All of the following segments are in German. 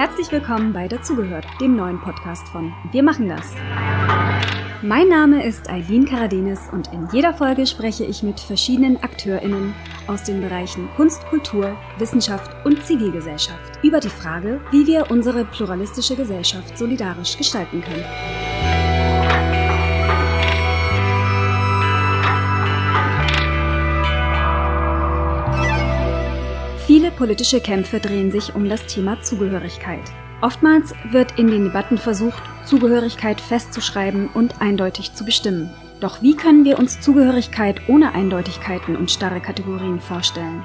Herzlich willkommen bei Dazugehört, dem neuen Podcast von Wir machen das. Mein Name ist Eileen Karadenis und in jeder Folge spreche ich mit verschiedenen AkteurInnen aus den Bereichen Kunst, Kultur, Wissenschaft und Zivilgesellschaft über die Frage, wie wir unsere pluralistische Gesellschaft solidarisch gestalten können. Viele politische Kämpfe drehen sich um das Thema Zugehörigkeit. Oftmals wird in den Debatten versucht, Zugehörigkeit festzuschreiben und eindeutig zu bestimmen. Doch wie können wir uns Zugehörigkeit ohne Eindeutigkeiten und starre Kategorien vorstellen?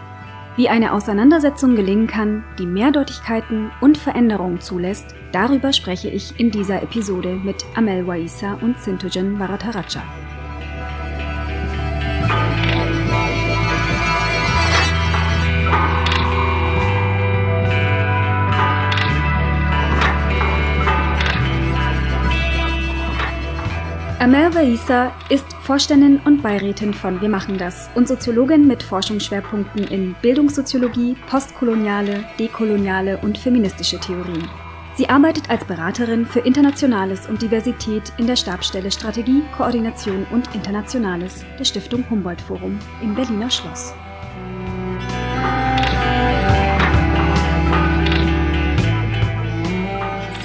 Wie eine Auseinandersetzung gelingen kann, die Mehrdeutigkeiten und Veränderungen zulässt, darüber spreche ich in dieser Episode mit Amel Waisa und Sintojan Varataraja. Amel Vaisa ist Vorständin und Beirätin von Wir machen das und Soziologin mit Forschungsschwerpunkten in Bildungssoziologie, postkoloniale, dekoloniale und feministische Theorien. Sie arbeitet als Beraterin für Internationales und Diversität in der Stabsstelle Strategie, Koordination und Internationales der Stiftung Humboldt Forum im Berliner Schloss.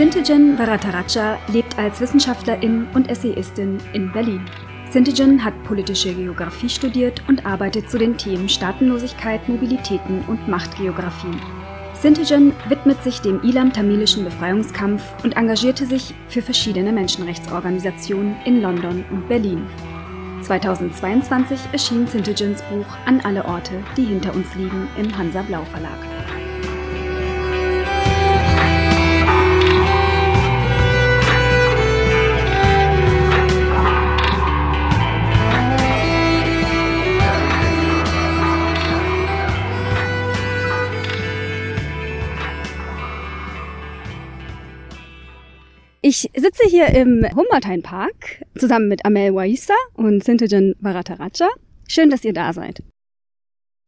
Sintigen Varataraja lebt als Wissenschaftlerin und Essayistin in Berlin. Sintigen hat politische Geografie studiert und arbeitet zu den Themen Staatenlosigkeit, Mobilitäten und Machtgeografien. Sintigen widmet sich dem ilam-tamilischen Befreiungskampf und engagierte sich für verschiedene Menschenrechtsorganisationen in London und Berlin. 2022 erschien Sintigens Buch An alle Orte, die hinter uns liegen im Hansa Blau Verlag. Ich sitze hier im Humboldthain-Park zusammen mit Amel Waisa und Sintijan Varataraja. Schön, dass ihr da seid.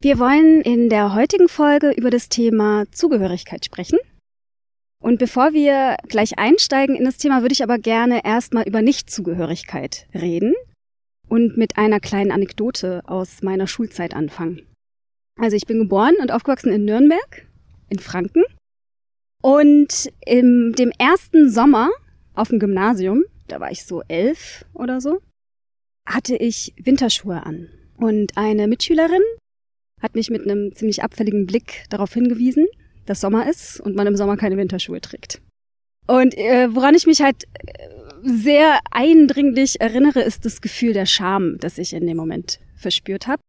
Wir wollen in der heutigen Folge über das Thema Zugehörigkeit sprechen. Und bevor wir gleich einsteigen in das Thema, würde ich aber gerne erstmal über Nichtzugehörigkeit reden und mit einer kleinen Anekdote aus meiner Schulzeit anfangen. Also ich bin geboren und aufgewachsen in Nürnberg, in Franken. Und in dem ersten Sommer auf dem Gymnasium, da war ich so elf oder so, hatte ich Winterschuhe an. Und eine Mitschülerin hat mich mit einem ziemlich abfälligen Blick darauf hingewiesen, dass Sommer ist und man im Sommer keine Winterschuhe trägt. Und äh, woran ich mich halt äh, sehr eindringlich erinnere, ist das Gefühl der Scham, das ich in dem Moment verspürt habe.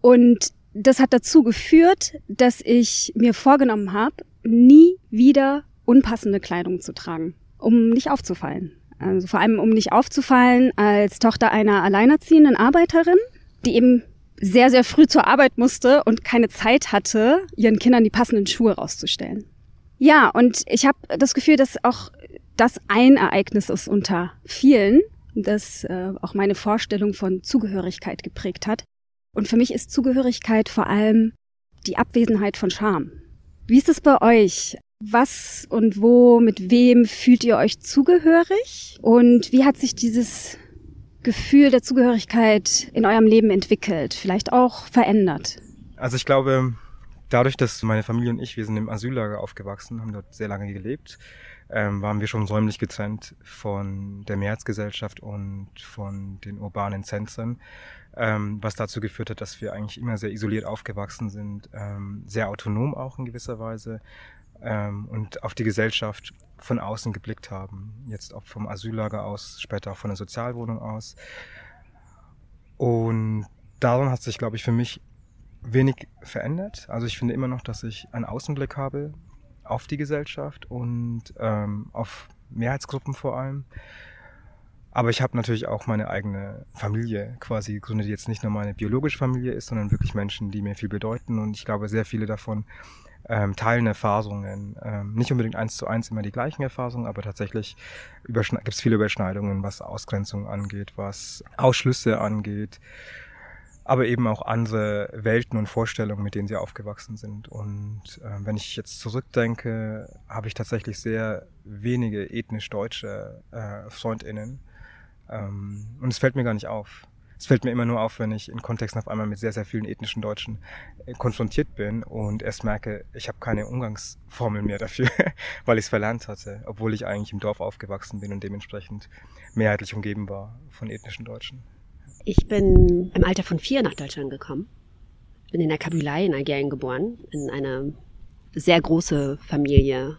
Und das hat dazu geführt, dass ich mir vorgenommen habe, nie wieder unpassende Kleidung zu tragen um nicht aufzufallen. Also vor allem, um nicht aufzufallen als Tochter einer alleinerziehenden Arbeiterin, die eben sehr, sehr früh zur Arbeit musste und keine Zeit hatte, ihren Kindern die passenden Schuhe rauszustellen. Ja, und ich habe das Gefühl, dass auch das ein Ereignis ist unter vielen, das äh, auch meine Vorstellung von Zugehörigkeit geprägt hat. Und für mich ist Zugehörigkeit vor allem die Abwesenheit von Scham. Wie ist es bei euch? Was und wo, mit wem fühlt ihr euch zugehörig? Und wie hat sich dieses Gefühl der Zugehörigkeit in eurem Leben entwickelt? Vielleicht auch verändert? Also ich glaube, dadurch, dass meine Familie und ich, wir sind im Asyllager aufgewachsen, haben dort sehr lange gelebt, ähm, waren wir schon räumlich getrennt von der Mehrheitsgesellschaft und von den urbanen Zentren, ähm, was dazu geführt hat, dass wir eigentlich immer sehr isoliert aufgewachsen sind, ähm, sehr autonom auch in gewisser Weise, ähm, und auf die Gesellschaft von außen geblickt haben. Jetzt auch vom Asyllager aus, später auch von der Sozialwohnung aus. Und daran hat sich, glaube ich, für mich wenig verändert. Also ich finde immer noch, dass ich einen Außenblick habe auf die Gesellschaft und ähm, auf Mehrheitsgruppen vor allem. Aber ich habe natürlich auch meine eigene Familie quasi gegründet, die jetzt nicht nur meine biologische Familie ist, sondern wirklich Menschen, die mir viel bedeuten. Und ich glaube, sehr viele davon ähm, teilen Erfahrungen. Ähm, nicht unbedingt eins zu eins immer die gleichen Erfahrungen, aber tatsächlich gibt es viele Überschneidungen, was Ausgrenzung angeht, was Ausschlüsse angeht. aber eben auch andere Welten und Vorstellungen, mit denen sie aufgewachsen sind. Und äh, wenn ich jetzt zurückdenke, habe ich tatsächlich sehr wenige ethnisch deutsche äh, Freundinnen. Ähm, und es fällt mir gar nicht auf. Es fällt mir immer nur auf, wenn ich in Kontexten auf einmal mit sehr, sehr vielen ethnischen Deutschen äh, konfrontiert bin und erst merke, ich habe keine Umgangsformel mehr dafür, weil ich es verlernt hatte, obwohl ich eigentlich im Dorf aufgewachsen bin und dementsprechend mehrheitlich umgeben war von ethnischen Deutschen. Ich bin im Alter von vier nach Deutschland gekommen. Bin in der Kabylei in Algerien geboren, in einer sehr große Familie,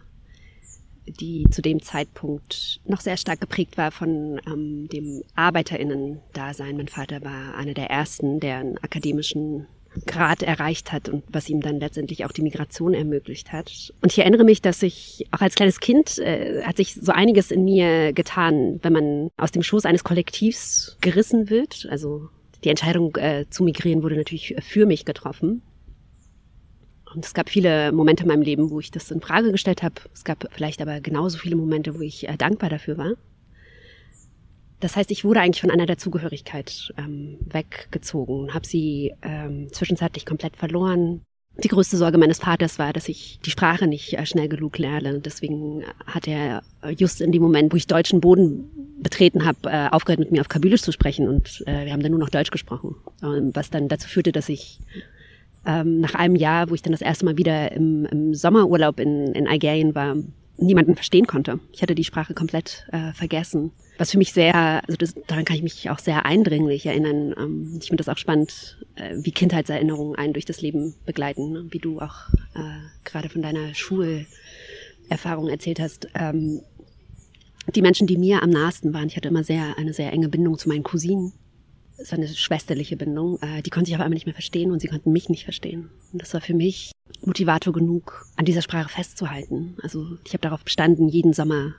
die zu dem Zeitpunkt noch sehr stark geprägt war von ähm, dem ArbeiterInnen-Dasein. Mein Vater war einer der ersten, der einen akademischen Grad erreicht hat und was ihm dann letztendlich auch die Migration ermöglicht hat. Und ich erinnere mich, dass ich auch als kleines Kind äh, hat sich so einiges in mir getan, wenn man aus dem Schoß eines Kollektivs gerissen wird. Also die Entscheidung äh, zu migrieren wurde natürlich für mich getroffen. Und es gab viele Momente in meinem Leben, wo ich das in Frage gestellt habe. Es gab vielleicht aber genauso viele Momente, wo ich äh, dankbar dafür war. Das heißt, ich wurde eigentlich von einer Dazugehörigkeit ähm, weggezogen, habe sie ähm, zwischenzeitlich komplett verloren. Die größte Sorge meines Vaters war, dass ich die Sprache nicht äh, schnell genug lerne. Deswegen hat er äh, just in dem Moment, wo ich deutschen Boden betreten habe, äh, aufgehört, mit mir auf Kabylisch zu sprechen. Und äh, wir haben dann nur noch Deutsch gesprochen. Ähm, was dann dazu führte, dass ich ähm, nach einem Jahr, wo ich dann das erste Mal wieder im, im Sommerurlaub in, in Algerien war, niemanden verstehen konnte. Ich hatte die Sprache komplett äh, vergessen. Was für mich sehr, also das, daran kann ich mich auch sehr eindringlich erinnern. Ähm, ich finde das auch spannend, äh, wie Kindheitserinnerungen einen durch das Leben begleiten, ne? wie du auch äh, gerade von deiner Schulerfahrung erzählt hast. Ähm, die Menschen, die mir am nahesten waren, ich hatte immer sehr eine sehr enge Bindung zu meinen Cousinen. Es war eine schwesterliche Bindung. Äh, die konnte ich aber einmal nicht mehr verstehen und sie konnten mich nicht verstehen. Und das war für mich Motivator genug, an dieser Sprache festzuhalten. Also ich habe darauf bestanden, jeden Sommer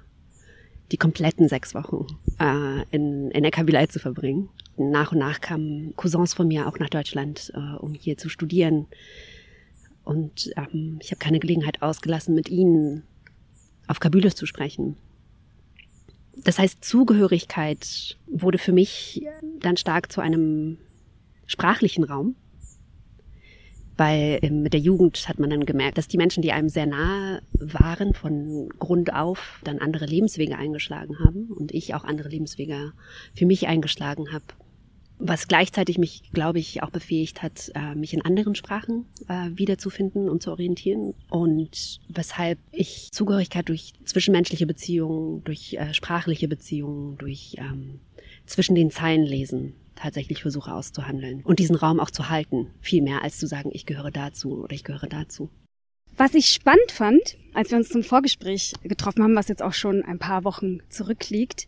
die kompletten sechs Wochen äh, in, der Kabylei zu verbringen. Nach und nach kamen Cousins von mir auch nach Deutschland, äh, um hier zu studieren. Und ähm, ich habe keine Gelegenheit ausgelassen, mit ihnen auf Kabylisch zu sprechen. Das heißt, Zugehörigkeit wurde für mich dann stark zu einem sprachlichen Raum weil mit der Jugend hat man dann gemerkt, dass die Menschen, die einem sehr nahe waren, von Grund auf dann andere Lebenswege eingeschlagen haben und ich auch andere Lebenswege für mich eingeschlagen habe. Was gleichzeitig mich, glaube ich, auch befähigt hat, äh, mich in anderen Sprachen äh, wiederzufinden und zu orientieren. Und weshalb ich Zugehörigkeit durch zwischenmenschliche Beziehungen, durch äh, sprachliche Beziehungen, durch ähm, zwischen den Zeilen lesen tatsächlich versuche auszuhandeln und diesen Raum auch zu halten, viel mehr als zu sagen, ich gehöre dazu oder ich gehöre dazu. Was ich spannend fand, als wir uns zum Vorgespräch getroffen haben, was jetzt auch schon ein paar Wochen zurückliegt,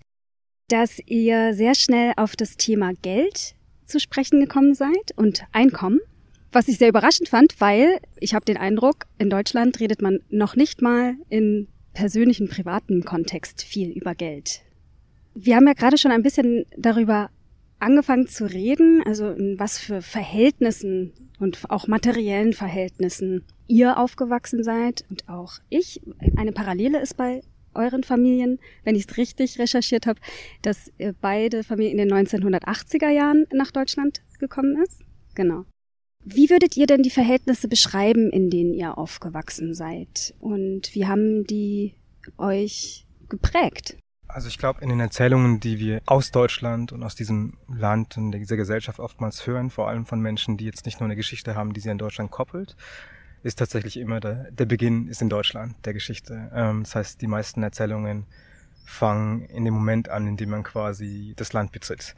dass ihr sehr schnell auf das Thema Geld zu sprechen gekommen seid und Einkommen. Was ich sehr überraschend fand, weil ich habe den Eindruck, in Deutschland redet man noch nicht mal in persönlichen, privaten Kontext viel über Geld. Wir haben ja gerade schon ein bisschen darüber angefangen zu reden, also in was für Verhältnissen und auch materiellen Verhältnissen ihr aufgewachsen seid und auch ich. Eine Parallele ist bei euren Familien, wenn ich es richtig recherchiert habe, dass beide Familien in den 1980er Jahren nach Deutschland gekommen ist. Genau. Wie würdet ihr denn die Verhältnisse beschreiben, in denen ihr aufgewachsen seid? Und wie haben die euch geprägt? Also ich glaube, in den Erzählungen, die wir aus Deutschland und aus diesem Land und dieser Gesellschaft oftmals hören, vor allem von Menschen, die jetzt nicht nur eine Geschichte haben, die sie an Deutschland koppelt, ist tatsächlich immer der, der Beginn ist in Deutschland der Geschichte. Ähm, das heißt, die meisten Erzählungen fangen in dem Moment an, in dem man quasi das Land betritt.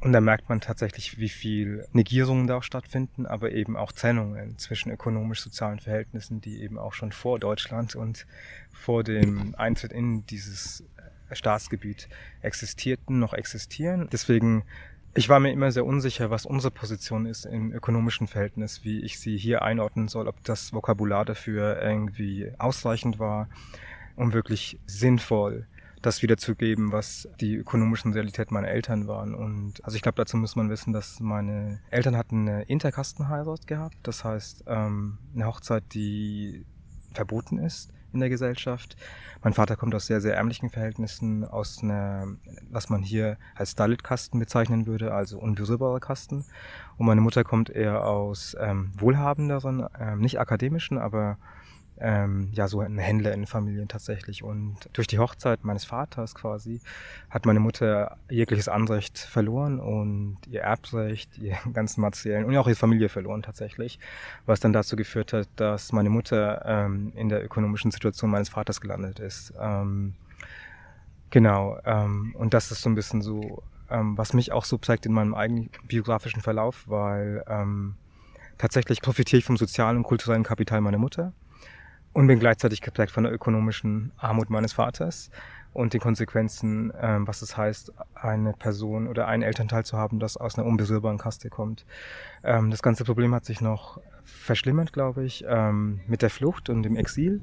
Und da merkt man tatsächlich, wie viel Negierungen da auch stattfinden, aber eben auch Trennungen zwischen ökonomisch-sozialen Verhältnissen, die eben auch schon vor Deutschland und vor dem Eintritt in dieses Staatsgebiet existierten, noch existieren. Deswegen, ich war mir immer sehr unsicher, was unsere Position ist im ökonomischen Verhältnis, wie ich sie hier einordnen soll, ob das Vokabular dafür irgendwie ausreichend war, um wirklich sinnvoll das wiederzugeben, was die ökonomischen Realitäten meiner Eltern waren. Und also ich glaube, dazu muss man wissen, dass meine Eltern hatten eine Interkastenheirat gehabt. Das heißt, ähm, eine Hochzeit, die verboten ist in der Gesellschaft. Mein Vater kommt aus sehr, sehr ärmlichen Verhältnissen, aus einer, was man hier als Dalit-Kasten bezeichnen würde, also unberührbare Kasten. Und meine Mutter kommt eher aus ähm, wohlhabenderen, ähm, nicht akademischen, aber ähm, ja so ein Händler in Familien tatsächlich. Und durch die Hochzeit meines Vaters quasi hat meine Mutter jegliches Anrecht verloren und ihr Erbrecht, ihr ganzen materiellen und auch ihre Familie verloren tatsächlich, was dann dazu geführt hat, dass meine Mutter ähm, in der ökonomischen Situation meines Vaters gelandet ist. Ähm, genau, ähm, und das ist so ein bisschen so, ähm, was mich auch so zeigt in meinem eigenen biografischen Verlauf, weil ähm, tatsächlich profitiere ich vom sozialen und kulturellen Kapital meiner Mutter und bin gleichzeitig geprägt von der ökonomischen Armut meines Vaters und den Konsequenzen, ähm, was es heißt, eine Person oder einen Elternteil zu haben, das aus einer unberührbaren Kaste kommt. Ähm, das ganze Problem hat sich noch verschlimmert, glaube ich, ähm, mit der Flucht und dem Exil,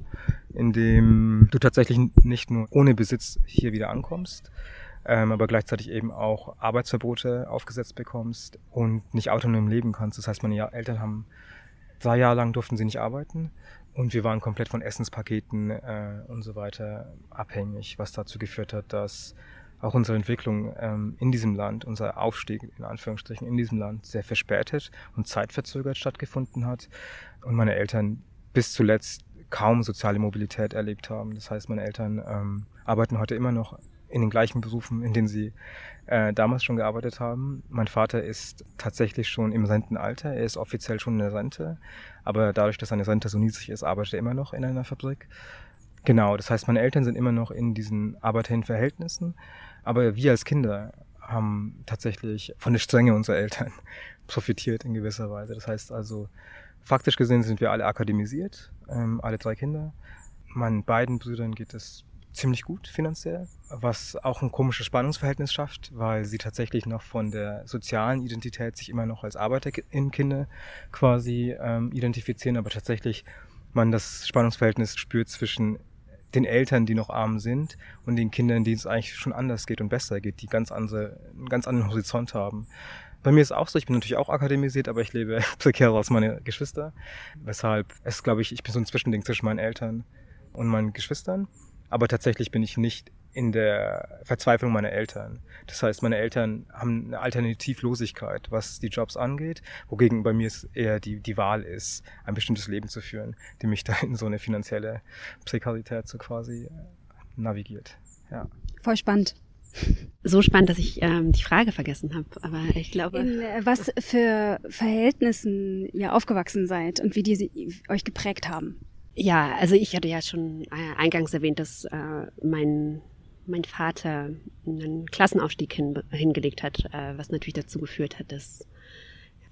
in dem du tatsächlich nicht nur ohne Besitz hier wieder ankommst, ähm, aber gleichzeitig eben auch Arbeitsverbote aufgesetzt bekommst und nicht autonom leben kannst. Das heißt, meine Eltern haben drei Jahre lang durften sie nicht arbeiten und wir waren komplett von Essenspaketen äh, und so weiter abhängig, was dazu geführt hat, dass auch unsere Entwicklung ähm, in diesem Land, unser Aufstieg in Anführungsstrichen in diesem Land sehr verspätet und zeitverzögert stattgefunden hat und meine Eltern bis zuletzt kaum soziale Mobilität erlebt haben. Das heißt, meine Eltern ähm, arbeiten heute immer noch in den gleichen Berufen, in denen sie äh, damals schon gearbeitet haben. Mein Vater ist tatsächlich schon im Rentenalter. Er ist offiziell schon in der Rente, aber dadurch, dass seine Rente so niedrig ist, arbeitet er immer noch in einer Fabrik. Genau, das heißt, meine Eltern sind immer noch in diesen arbeiterlichen Verhältnissen, aber wir als Kinder haben tatsächlich von der Strenge unserer Eltern profitiert in gewisser Weise. Das heißt also, faktisch gesehen sind wir alle akademisiert, ähm, alle drei Kinder. Meinen beiden Brüdern geht es ziemlich gut finanziell, was auch ein komisches Spannungsverhältnis schafft, weil sie tatsächlich noch von der sozialen Identität sich immer noch als Arbeiterin-Kinder quasi ähm, identifizieren, aber tatsächlich man das Spannungsverhältnis spürt zwischen den Eltern, die noch arm sind, und den Kindern, denen es eigentlich schon anders geht und besser geht, die ganz andere, einen ganz anderen Horizont haben. Bei mir ist auch so, ich bin natürlich auch akademisiert, aber ich lebe prekärer als meine Geschwister. Weshalb es, glaube ich, ich bin so ein Zwischending zwischen meinen Eltern und meinen Geschwistern. Aber tatsächlich bin ich nicht in der Verzweiflung meiner Eltern. Das heißt, meine Eltern haben eine Alternativlosigkeit, was die Jobs angeht, wogegen bei mir es eher die, die Wahl ist, ein bestimmtes Leben zu führen, die mich da in so eine finanzielle Prekarität so quasi navigiert. Ja. Voll spannend. So spannend, dass ich ähm, die Frage vergessen habe, aber ich glaube. In äh, was für Verhältnissen ihr aufgewachsen seid und wie die sie euch geprägt haben. Ja, also ich hatte ja schon äh, eingangs erwähnt, dass äh, mein, mein Vater einen Klassenaufstieg hin, hingelegt hat, äh, was natürlich dazu geführt hat, dass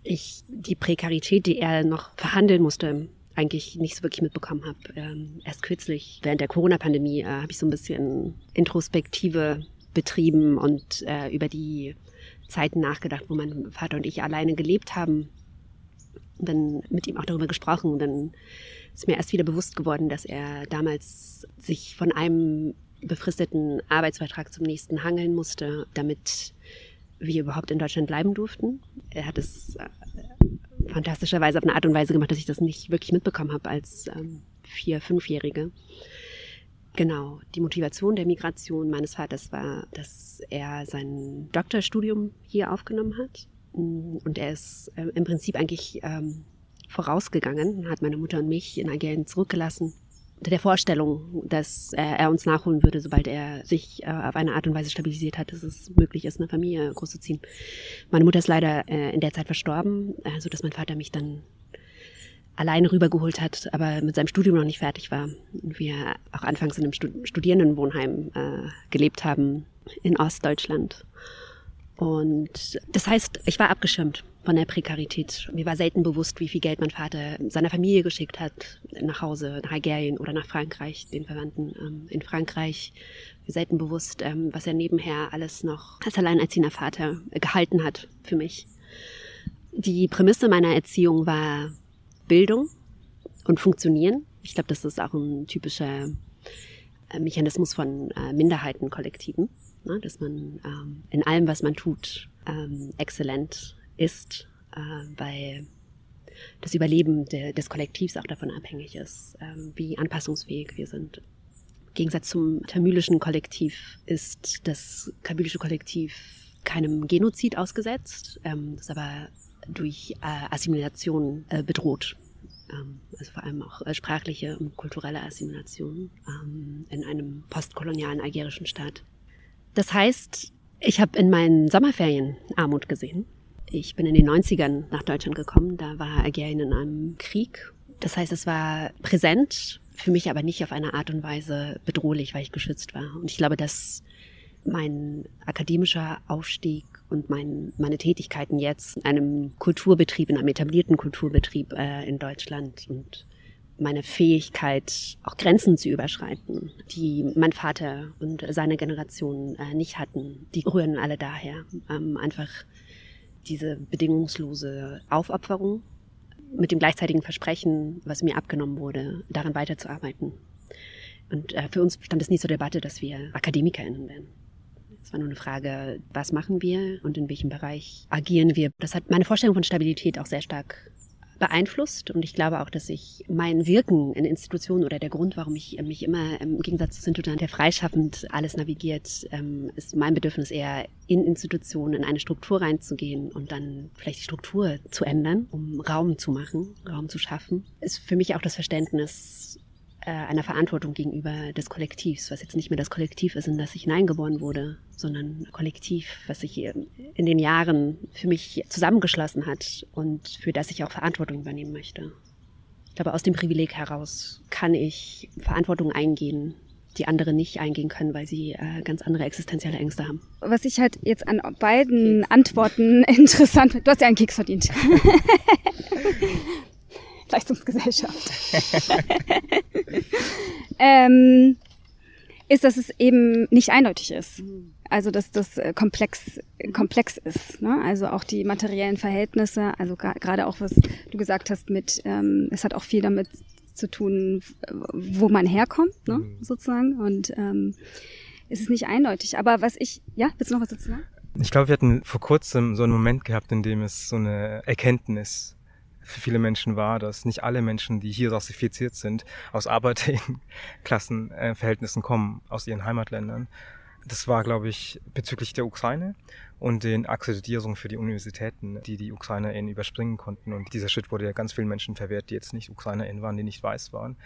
ich die Prekarität, die er noch verhandeln musste, eigentlich nicht so wirklich mitbekommen habe. Ähm, erst kürzlich, während der Corona-Pandemie, äh, habe ich so ein bisschen Introspektive betrieben und äh, über die Zeiten nachgedacht, wo mein Vater und ich alleine gelebt haben. Und dann mit ihm auch darüber gesprochen. Und dann ist mir erst wieder bewusst geworden, dass er damals sich von einem befristeten Arbeitsvertrag zum nächsten hangeln musste, damit wir überhaupt in Deutschland bleiben durften. Er hat es äh, fantastischerweise auf eine Art und Weise gemacht, dass ich das nicht wirklich mitbekommen habe als ähm, vier-, fünfjährige. Genau, die Motivation der Migration meines Vaters war, dass er sein Doktorstudium hier aufgenommen hat. Und er ist äh, im Prinzip eigentlich ähm, vorausgegangen, hat meine Mutter und mich in Algerien zurückgelassen. Unter der Vorstellung, dass er uns nachholen würde, sobald er sich äh, auf eine Art und Weise stabilisiert hat, dass es möglich ist, eine Familie großzuziehen. Meine Mutter ist leider äh, in der Zeit verstorben, äh, so dass mein Vater mich dann alleine rübergeholt hat, aber mit seinem Studium noch nicht fertig war. Und wir auch anfangs in einem Studierendenwohnheim äh, gelebt haben in Ostdeutschland. Und das heißt, ich war abgeschirmt von der Prekarität. Mir war selten bewusst, wie viel Geld mein Vater seiner Familie geschickt hat, nach Hause, nach Algerien oder nach Frankreich, den Verwandten ähm, in Frankreich. Mir selten bewusst, ähm, was er nebenher alles noch als alleinerziehender Vater gehalten hat für mich. Die Prämisse meiner Erziehung war Bildung und Funktionieren. Ich glaube, das ist auch ein typischer äh, Mechanismus von äh, Minderheitenkollektiven, ne? dass man ähm, in allem, was man tut, ähm, exzellent ist, äh, bei das Überleben de, des Kollektivs auch davon abhängig ist, ähm, wie anpassungsfähig wir sind. Im Gegensatz zum tamilischen Kollektiv ist das kabylische Kollektiv keinem Genozid ausgesetzt, ähm, das aber durch äh, Assimilation äh, bedroht. Ähm, also vor allem auch äh, sprachliche und kulturelle Assimilation ähm, in einem postkolonialen algerischen Staat. Das heißt, ich habe in meinen Sommerferien Armut gesehen. Ich bin in den 90ern nach Deutschland gekommen. Da war Algerien in einem Krieg. Das heißt, es war präsent, für mich aber nicht auf eine Art und Weise bedrohlich, weil ich geschützt war. Und ich glaube, dass mein akademischer Aufstieg und mein, meine Tätigkeiten jetzt in einem Kulturbetrieb, in einem etablierten Kulturbetrieb äh, in Deutschland und meine Fähigkeit, auch Grenzen zu überschreiten, die mein Vater und seine Generation äh, nicht hatten, die rühren alle daher. Ähm, einfach diese bedingungslose Aufopferung mit dem gleichzeitigen Versprechen, was mir abgenommen wurde, daran weiterzuarbeiten. Und äh, für uns stand es nie zur Debatte, dass wir AkademikerInnen werden. Es war nur eine Frage, was machen wir und in welchem Bereich agieren wir. Das hat meine Vorstellung von Stabilität auch sehr stark beeinflusst. Und ich glaube auch, dass ich mein Wirken in Institutionen oder der Grund, warum ich mich immer im Gegensatz zu Sintudan, der freischaffend alles navigiert, ähm, ist mein Bedürfnis eher in Institutionen, in eine Struktur reinzugehen und dann vielleicht die Struktur zu ändern, um Raum zu machen, Raum zu schaffen, ist für mich auch das Verständnis äh, einer Verantwortung gegenüber des Kollektivs, was jetzt nicht mehr das Kollektiv ist, in das ich hineingeboren wurde, sondern Kollektiv, was sich in den Jahren für mich zusammengeschlossen hat und für das ich auch Verantwortung übernehmen möchte. Ich glaube, aus dem Privileg heraus kann ich Verantwortung eingehen, die andere nicht eingehen können, weil sie äh, ganz andere existenzielle Ängste haben. Was ich halt jetzt an beiden Antworten interessant finde, du hast ja einen Keks verdient. Leistungsgesellschaft. ähm, ist, dass es eben nicht eindeutig ist. Also dass das äh, komplex komplex ist. Ne? Also auch die materiellen Verhältnisse, also gerade auch was du gesagt hast mit, ähm, es hat auch viel damit zu tun, wo man herkommt, ne? Mhm. sozusagen. Und ähm, es ist nicht eindeutig. Aber was ich, ja, willst du noch was dazu sagen? Ich glaube, wir hatten vor kurzem so einen Moment gehabt, in dem es so eine Erkenntnis für viele Menschen war, dass nicht alle Menschen, die hier rassifiziert sind, aus Arbeiterklassenverhältnissen kommen, aus ihren Heimatländern. Das war, glaube ich, bezüglich der Ukraine und den Akkreditierungen für die Universitäten, die die UkrainerInnen überspringen konnten. Und dieser Schritt wurde ja ganz vielen Menschen verwehrt, die jetzt nicht UkrainerInnen waren, die nicht weiß waren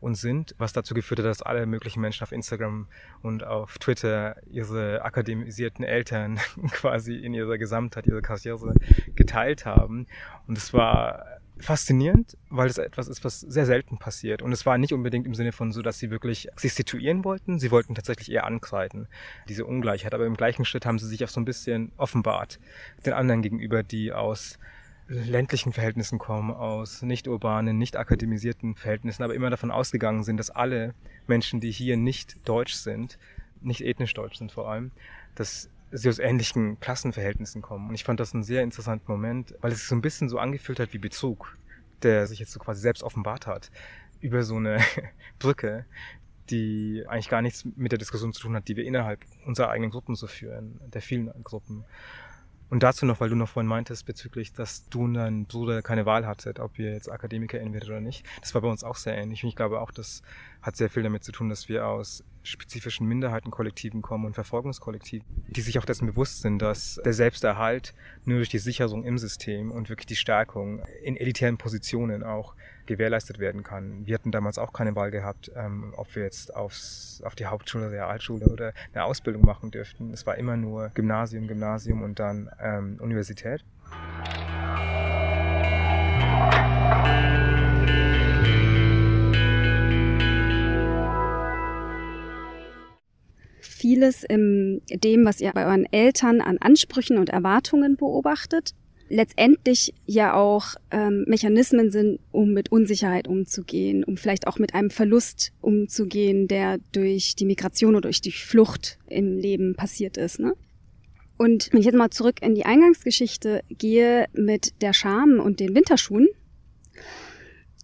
und sind, was dazu geführt hat, dass alle möglichen Menschen auf Instagram und auf Twitter ihre akademisierten Eltern quasi in ihrer Gesamtheit, ihre Karriere geteilt haben. Und es war faszinierend, weil es etwas ist, was sehr selten passiert. Und es war nicht unbedingt im Sinne von so, dass sie wirklich sich situieren wollten. Sie wollten tatsächlich eher ankreiden, diese Ungleichheit. Aber im gleichen Schritt haben sie sich auch so ein bisschen offenbart den anderen gegenüber, die aus ländlichen Verhältnissen kommen, aus nicht urbanen, nicht akademisierten Verhältnissen, aber immer davon ausgegangen sind, dass alle Menschen, die hier nicht deutsch sind, nicht ethnisch deutsch sind vor allem, dass sie aus ähnlichen Klassenverhältnissen kommen. Und ich fand das einen sehr interessanten Moment, weil es sich so ein bisschen so angefühlt hat wie Bezug, der sich jetzt so quasi selbst offenbart hat, über so eine Brücke, die eigentlich gar nichts mit der Diskussion zu tun hat, die wir innerhalb unserer eigenen Gruppen so führen, der vielen Gruppen. Und dazu noch, weil du noch vorhin meintest, bezüglich, dass du und dein Bruder keine Wahl hattet, ob ihr jetzt AkademikerInnen werdet oder nicht. Das war bei uns auch sehr ähnlich. Und ich glaube auch, das hat sehr viel damit zu tun, dass wir aus spezifischen Minderheitenkollektiven kommen und Verfolgungskollektiven, die sich auch dessen bewusst sind, dass der Selbsterhalt nur durch die Sicherung im System und wirklich die Stärkung in elitären Positionen auch gewährleistet werden kann. Wir hatten damals auch keine Wahl gehabt, ähm, ob wir jetzt aufs, auf die Hauptschule, Realschule oder eine Ausbildung machen dürften. Es war immer nur Gymnasium, Gymnasium und dann ähm, Universität. Vieles in dem, was ihr bei euren Eltern an Ansprüchen und Erwartungen beobachtet, letztendlich ja auch ähm, Mechanismen sind, um mit Unsicherheit umzugehen, um vielleicht auch mit einem Verlust umzugehen, der durch die Migration oder durch die Flucht im Leben passiert ist. Ne? Und wenn ich jetzt mal zurück in die Eingangsgeschichte gehe mit der Scham und den Winterschuhen,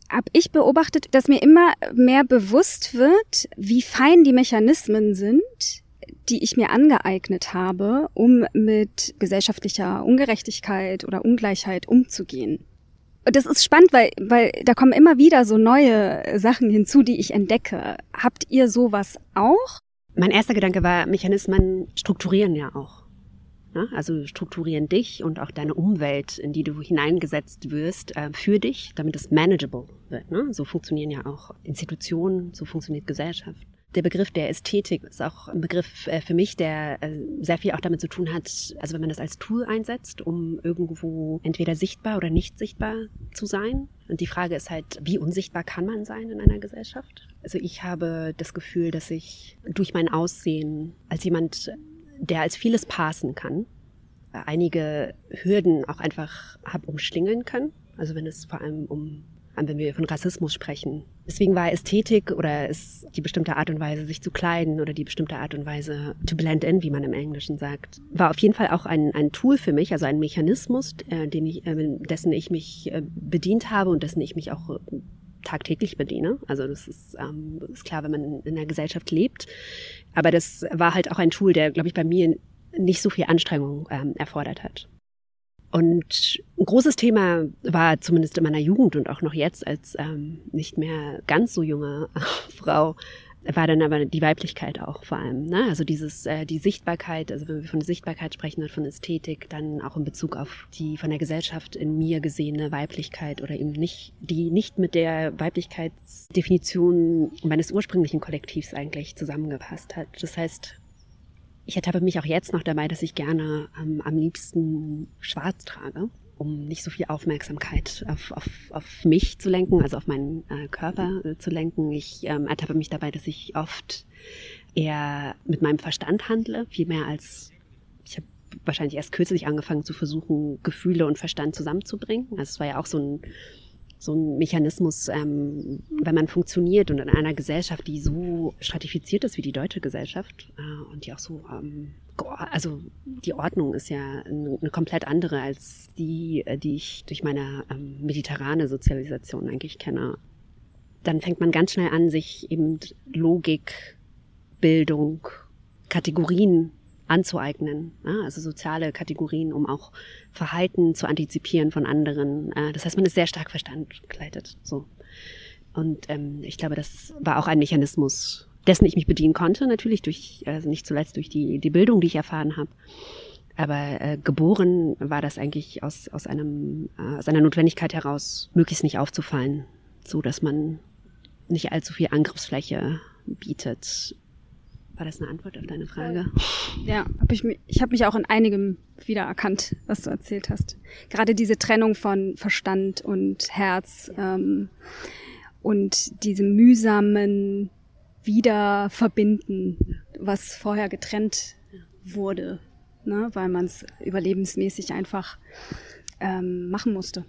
habe ich beobachtet, dass mir immer mehr bewusst wird, wie fein die Mechanismen sind, die ich mir angeeignet habe, um mit gesellschaftlicher Ungerechtigkeit oder Ungleichheit umzugehen. das ist spannend, weil, weil da kommen immer wieder so neue Sachen hinzu, die ich entdecke. Habt ihr sowas auch? Mein erster Gedanke war, Mechanismen strukturieren ja auch. Ne? Also strukturieren dich und auch deine Umwelt, in die du hineingesetzt wirst, äh, für dich, damit es manageable wird. Ne? So funktionieren ja auch Institutionen, so funktioniert Gesellschaft. Der Begriff der Ästhetik ist auch ein Begriff äh, für mich, der äh, sehr viel auch damit zu tun hat, also wenn man das als Tool einsetzt, um irgendwo entweder sichtbar oder nicht sichtbar zu sein. Und die Frage ist halt, wie unsichtbar kann man sein in einer Gesellschaft? Also ich habe das Gefühl, dass ich durch mein Aussehen als jemand, der als vieles passen kann, einige Hürden auch einfach habe umschlingeln können. Also wenn es vor allem um wenn wir von Rassismus sprechen. Deswegen war Ästhetik oder ist die bestimmte Art und Weise, sich zu kleiden oder die bestimmte Art und Weise to blend in, wie man im Englischen sagt, war auf jeden Fall auch ein, ein Tool für mich, also ein Mechanismus, äh, den ich, äh, dessen ich mich äh, bedient habe und dessen ich mich auch äh, tagtäglich bediene. Also das ist, ähm, ist klar, wenn man in, in einer Gesellschaft lebt. Aber das war halt auch ein Tool, der, glaube ich, bei mir nicht so viel Anstrengung ähm, erfordert hat. Und ein großes Thema war zumindest in meiner Jugend und auch noch jetzt als ähm, nicht mehr ganz so junge Frau, war dann aber die Weiblichkeit auch vor allem. Ne? Also dieses, äh, die Sichtbarkeit, also wenn wir von Sichtbarkeit sprechen und von Ästhetik, dann auch in Bezug auf die von der Gesellschaft in mir gesehene Weiblichkeit oder eben nicht, die nicht mit der Weiblichkeitsdefinition meines ursprünglichen Kollektivs eigentlich zusammengepasst hat. Das heißt, ich ertappe mich auch jetzt noch dabei, dass ich gerne ähm, am liebsten schwarz trage, um nicht so viel Aufmerksamkeit auf, auf, auf mich zu lenken, also auf meinen äh, Körper äh, zu lenken. Ich ähm, ertappe mich dabei, dass ich oft eher mit meinem Verstand handle, viel mehr als ich habe wahrscheinlich erst kürzlich angefangen zu versuchen, Gefühle und Verstand zusammenzubringen. Also es war ja auch so ein so ein Mechanismus, ähm, wenn man funktioniert und in einer Gesellschaft, die so stratifiziert ist wie die deutsche Gesellschaft äh, und die auch so, ähm, also die Ordnung ist ja eine, komplett andere als die, äh, die ich durch meine ähm, mediterrane Sozialisation eigentlich kenne. Dann fängt man ganz schnell an, sich eben Logik, Bildung, Kategorien anzueignen, ja, also soziale Kategorien, um auch Verhalten zu antizipieren von anderen. Äh, das heißt, man ist sehr stark verstandgleitet. So. Und ähm, ich glaube, das war auch ein Mechanismus, dessen ich mich bedienen konnte, natürlich durch, also nicht zuletzt durch die, die Bildung, die ich erfahren habe. Aber äh, geboren war das eigentlich aus, aus, einem, äh, aus einer Notwendigkeit heraus, möglichst nicht aufzufallen, so dass man nicht allzu viel Angriffsfläche bietet war das eine Antwort auf deine Frage? Ja, hab ich, ich habe mich auch in einigem wiedererkannt, was du erzählt hast. Gerade diese Trennung von Verstand und Herz ähm, und diese mühsamen Wiederverbinden, was vorher getrennt wurde, ne, weil man es überlebensmäßig einfach ähm, machen musste.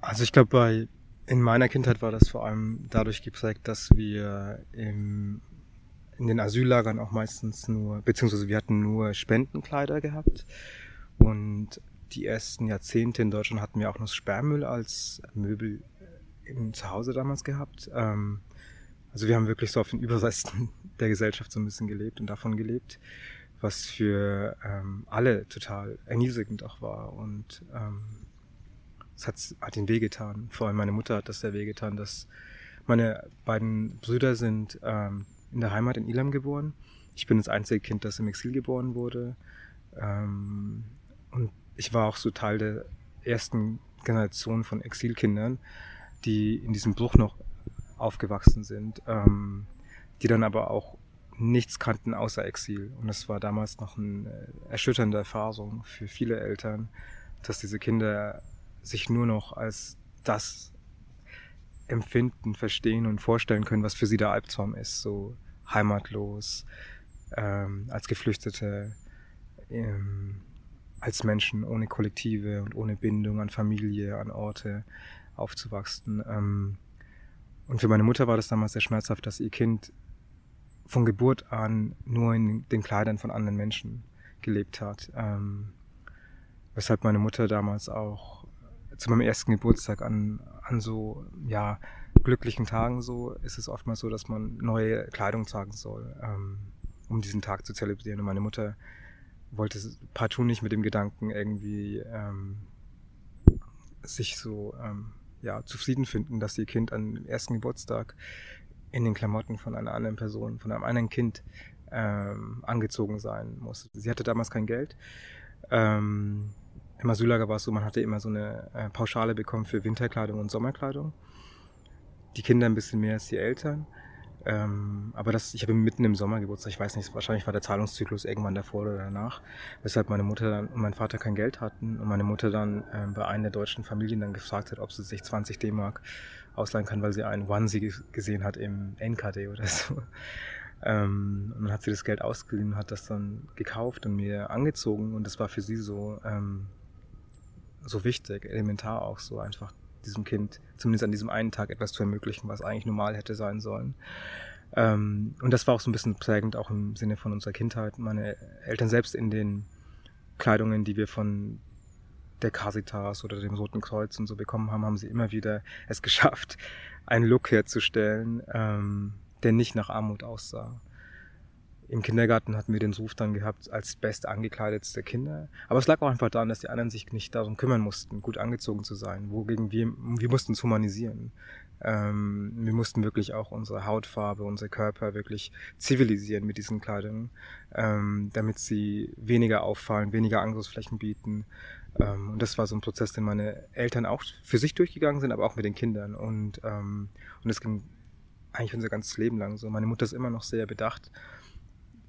Also ich glaube, bei in meiner Kindheit war das vor allem dadurch geprägt, dass wir im in den Asyllagern auch meistens nur, beziehungsweise wir hatten nur Spendenkleider gehabt. Und die ersten Jahrzehnte in Deutschland hatten wir auch noch Sperrmüll als Möbel im Zuhause damals gehabt. Ähm, also wir haben wirklich so auf den Überresten der Gesellschaft so ein bisschen gelebt und davon gelebt, was für ähm, alle total erniedrigend auch war. Und ähm, es hat, hat ihnen wehgetan. Vor allem meine Mutter hat das sehr wehgetan, dass meine beiden Brüder sind in der Heimat in Ilam geboren. Ich bin das einzige Kind, das im Exil geboren wurde. Ähm, und ich war auch so Teil der ersten Generation von Exilkindern, die in diesem Bruch noch aufgewachsen sind, ähm, die dann aber auch nichts kannten außer Exil. Und es war damals noch eine erschütternde Erfahrung für viele Eltern, dass diese Kinder sich nur noch als das empfinden, verstehen und vorstellen können, was für sie der Albtraum ist, so heimatlos, ähm, als Geflüchtete, ähm, als Menschen ohne Kollektive und ohne Bindung an Familie, an Orte aufzuwachsen. Ähm, und für meine Mutter war das damals sehr schmerzhaft, dass ihr Kind von Geburt an nur in den Kleidern von anderen Menschen gelebt hat. Ähm, weshalb meine Mutter damals auch zu meinem ersten Geburtstag an, an so, ja, glücklichen Tagen so ist es oftmals so, dass man neue Kleidung tragen soll, ähm, um diesen Tag zu zelebrieren. Und meine Mutter wollte partout nicht mit dem Gedanken irgendwie ähm, sich so ähm, ja, zufrieden finden, dass ihr Kind am ersten Geburtstag in den Klamotten von einer anderen Person, von einem anderen Kind ähm, angezogen sein muss. Sie hatte damals kein Geld. Ähm, Im Asyllager war es so, man hatte immer so eine äh, Pauschale bekommen für Winterkleidung und Sommerkleidung. Die Kinder ein bisschen mehr als die Eltern. Ähm, aber das, ich habe mitten im Sommer Geburtstag, ich weiß nicht, wahrscheinlich war der Zahlungszyklus irgendwann davor oder danach, weshalb meine Mutter und mein Vater kein Geld hatten und meine Mutter dann ähm, bei einer der deutschen Familien dann gefragt hat, ob sie sich 20 D-Mark ausleihen kann, weil sie einen Onesie gesehen hat im NKD oder so. Ähm, und dann hat sie das Geld ausgeliehen, hat das dann gekauft und mir angezogen und das war für sie so, ähm, so wichtig, elementar auch so einfach diesem Kind zumindest an diesem einen Tag etwas zu ermöglichen, was eigentlich normal hätte sein sollen. Ähm, und das war auch so ein bisschen prägend, auch im Sinne von unserer Kindheit. Meine Eltern selbst in den Kleidungen, die wir von der Casitas oder dem Roten Kreuz und so bekommen haben, haben sie immer wieder es geschafft, einen Look herzustellen, ähm, der nicht nach Armut aussah. Im Kindergarten hatten wir den Ruf dann gehabt als best angekleidetste Kinder. Aber es lag auch einfach daran, dass die anderen sich nicht darum kümmern mussten, gut angezogen zu sein. Wogegen wir, wir mussten es humanisieren. Ähm, wir mussten wirklich auch unsere Hautfarbe, unsere Körper wirklich zivilisieren mit diesen Kleidungen, ähm, damit sie weniger auffallen, weniger Angriffsflächen bieten. Ähm, und das war so ein Prozess, den meine Eltern auch für sich durchgegangen sind, aber auch mit den Kindern. Und, ähm, und es ging eigentlich unser ganzes Leben lang so. Meine Mutter ist immer noch sehr bedacht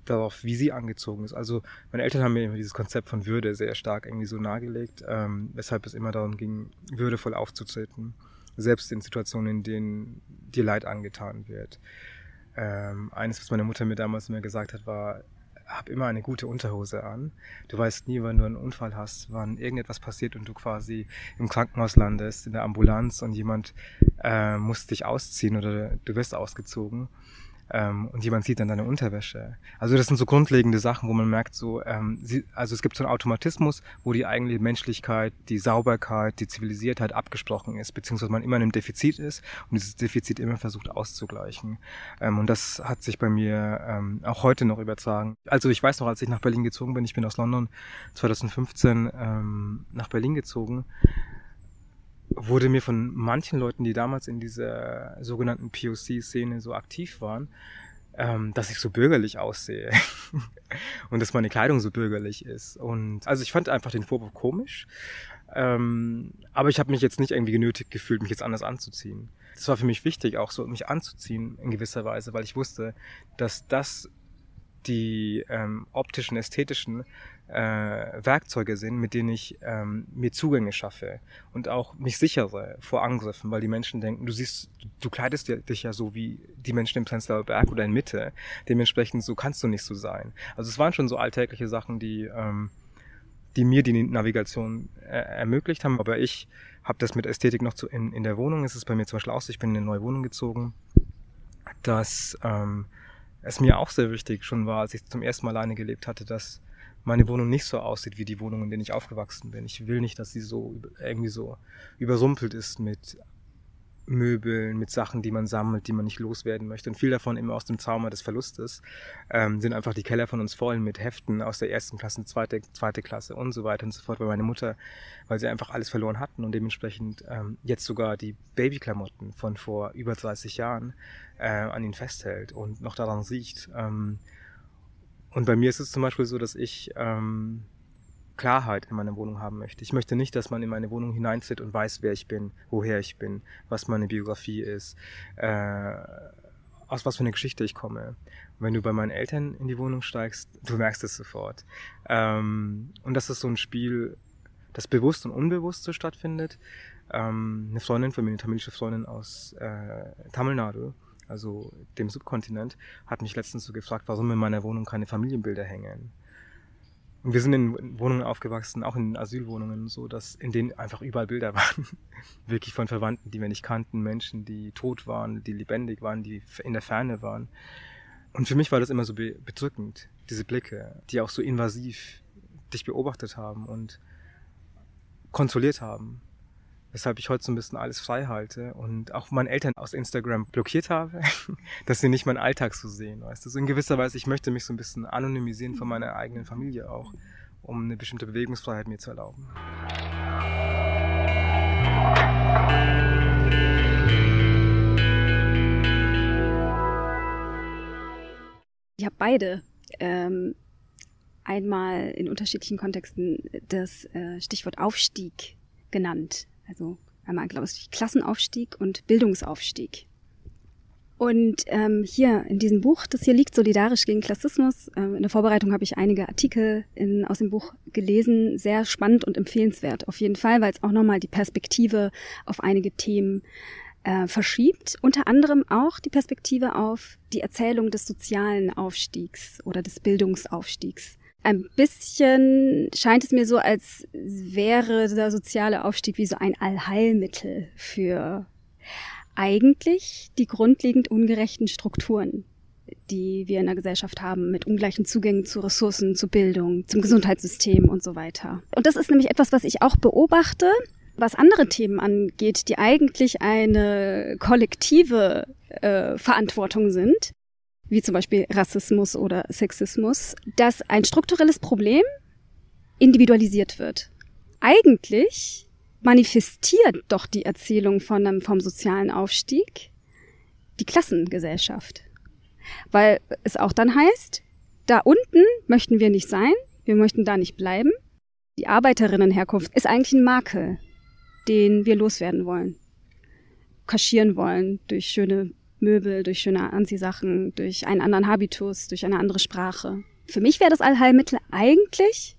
darauf, wie sie angezogen ist. Also meine Eltern haben mir immer dieses Konzept von Würde sehr stark irgendwie so nahegelegt, ähm, weshalb es immer darum ging, würdevoll aufzutreten, selbst in Situationen, in denen dir Leid angetan wird. Ähm, eines, was meine Mutter mir damals immer gesagt hat, war, hab immer eine gute Unterhose an. Du weißt nie, wann du einen Unfall hast, wann irgendetwas passiert und du quasi im Krankenhaus landest, in der Ambulanz und jemand äh, muss dich ausziehen oder du wirst ausgezogen ähm, und jemand sieht dann deine Unterwäsche. Also das sind so grundlegende Sachen, wo man merkt, so, ähm, sie, also es gibt so einen Automatismus, wo die eigentliche Menschlichkeit, die Sauberkeit, die Zivilisiertheit abgesprochen ist, beziehungsweise man immer in einem Defizit ist und dieses Defizit immer versucht auszugleichen. Ähm, und das hat sich bei mir ähm, auch heute noch übertragen. Also ich weiß noch, als ich nach Berlin gezogen bin, ich bin aus London 2015 ähm, nach Berlin gezogen, wurde mir von manchen Leuten, die damals in dieser sogenannten POC-Szene so aktiv waren, ähm, dass ich so bürgerlich aussehe und dass meine Kleidung so bürgerlich ist. Und also ich fand einfach den Vorwurf komisch, ähm, aber ich habe mich jetzt nicht irgendwie genötigt gefühlt, mich jetzt anders anzuziehen. Das war für mich wichtig, auch so mich anzuziehen in gewisser Weise, weil ich wusste, dass das die ähm, optischen, ästhetischen Werkzeuge sind, mit denen ich ähm, mir Zugänge schaffe und auch mich sichere vor Angriffen, weil die Menschen denken, du siehst, du, kleidest dich ja so wie die Menschen im Prenzlauer Berg oder in Mitte, dementsprechend so kannst du nicht so sein. Also es waren schon so alltägliche Sachen, die ähm, die mir die Navigation äh, ermöglicht haben, aber ich habe das mit Ästhetik noch zu, in, in der Wohnung. Es ist bei mir zum Beispiel auch ich bin in eine neue Wohnung gezogen, dass ähm, es mir auch sehr wichtig schon war, als ich zum ersten Mal alleine gelebt hatte, dass meine Wohnung nicht so aussieht wie die Wohnung, in der ich aufgewachsen bin. Ich will nicht, dass sie so irgendwie so übersumpelt ist mit Möbeln, mit Sachen, die man sammelt, die man nicht loswerden möchte. Und viel davon immer aus dem Trauma des Verlustes ähm, sind einfach die Keller von uns voll mit Heften aus der ersten Klasse, zweite, zweite Klasse und so weiter und so fort. Weil meine Mutter, weil sie einfach alles verloren hatten und dementsprechend ähm, jetzt sogar die Babyklamotten von vor über 30 Jahren äh, an ihn festhält und noch daran riecht. Ähm, und bei mir ist es zum Beispiel so, dass ich ähm, Klarheit in meiner Wohnung haben möchte. Ich möchte nicht, dass man in meine Wohnung hineinzieht und weiß, wer ich bin, woher ich bin, was meine Biografie ist, äh, aus was für eine Geschichte ich komme. Wenn du bei meinen Eltern in die Wohnung steigst, du merkst es sofort. Ähm, und das ist so ein Spiel, das bewusst und unbewusst so stattfindet. Ähm, eine Freundin von mir, eine tamilische Freundin aus äh, Tamil Nadu, also dem Subkontinent, hat mich letztens so gefragt, warum in meiner Wohnung keine Familienbilder hängen. Und wir sind in Wohnungen aufgewachsen, auch in Asylwohnungen, so dass in denen einfach überall Bilder waren. Wirklich von Verwandten, die wir nicht kannten, Menschen, die tot waren, die lebendig waren, die in der Ferne waren. Und für mich war das immer so bedrückend, diese Blicke, die auch so invasiv dich beobachtet haben und kontrolliert haben weshalb ich heute so ein bisschen alles frei halte und auch meine Eltern aus Instagram blockiert habe, dass sie nicht meinen Alltag so sehen, weißt du. So in gewisser Weise, ich möchte mich so ein bisschen anonymisieren von meiner eigenen Familie auch, um eine bestimmte Bewegungsfreiheit mir zu erlauben. Ich habe beide. Ähm, einmal in unterschiedlichen Kontexten das äh, Stichwort Aufstieg genannt. Also einmal, glaube ich, Klassenaufstieg und Bildungsaufstieg. Und ähm, hier in diesem Buch, das hier liegt, Solidarisch gegen Klassismus, äh, in der Vorbereitung habe ich einige Artikel in, aus dem Buch gelesen, sehr spannend und empfehlenswert auf jeden Fall, weil es auch nochmal die Perspektive auf einige Themen äh, verschiebt. Unter anderem auch die Perspektive auf die Erzählung des sozialen Aufstiegs oder des Bildungsaufstiegs. Ein bisschen scheint es mir so, als wäre der soziale Aufstieg wie so ein Allheilmittel für eigentlich die grundlegend ungerechten Strukturen, die wir in der Gesellschaft haben, mit ungleichen Zugängen zu Ressourcen, zu Bildung, zum Gesundheitssystem und so weiter. Und das ist nämlich etwas, was ich auch beobachte, was andere Themen angeht, die eigentlich eine kollektive äh, Verantwortung sind, wie zum Beispiel Rassismus oder Sexismus, dass ein strukturelles Problem individualisiert wird. Eigentlich manifestiert doch die Erzählung von einem, vom sozialen Aufstieg die Klassengesellschaft. Weil es auch dann heißt, da unten möchten wir nicht sein, wir möchten da nicht bleiben. Die Arbeiterinnenherkunft ist eigentlich ein Makel, den wir loswerden wollen. Kaschieren wollen durch schöne Möbel, durch schöne Anziehsachen, durch einen anderen Habitus, durch eine andere Sprache. Für mich wäre das Allheilmittel eigentlich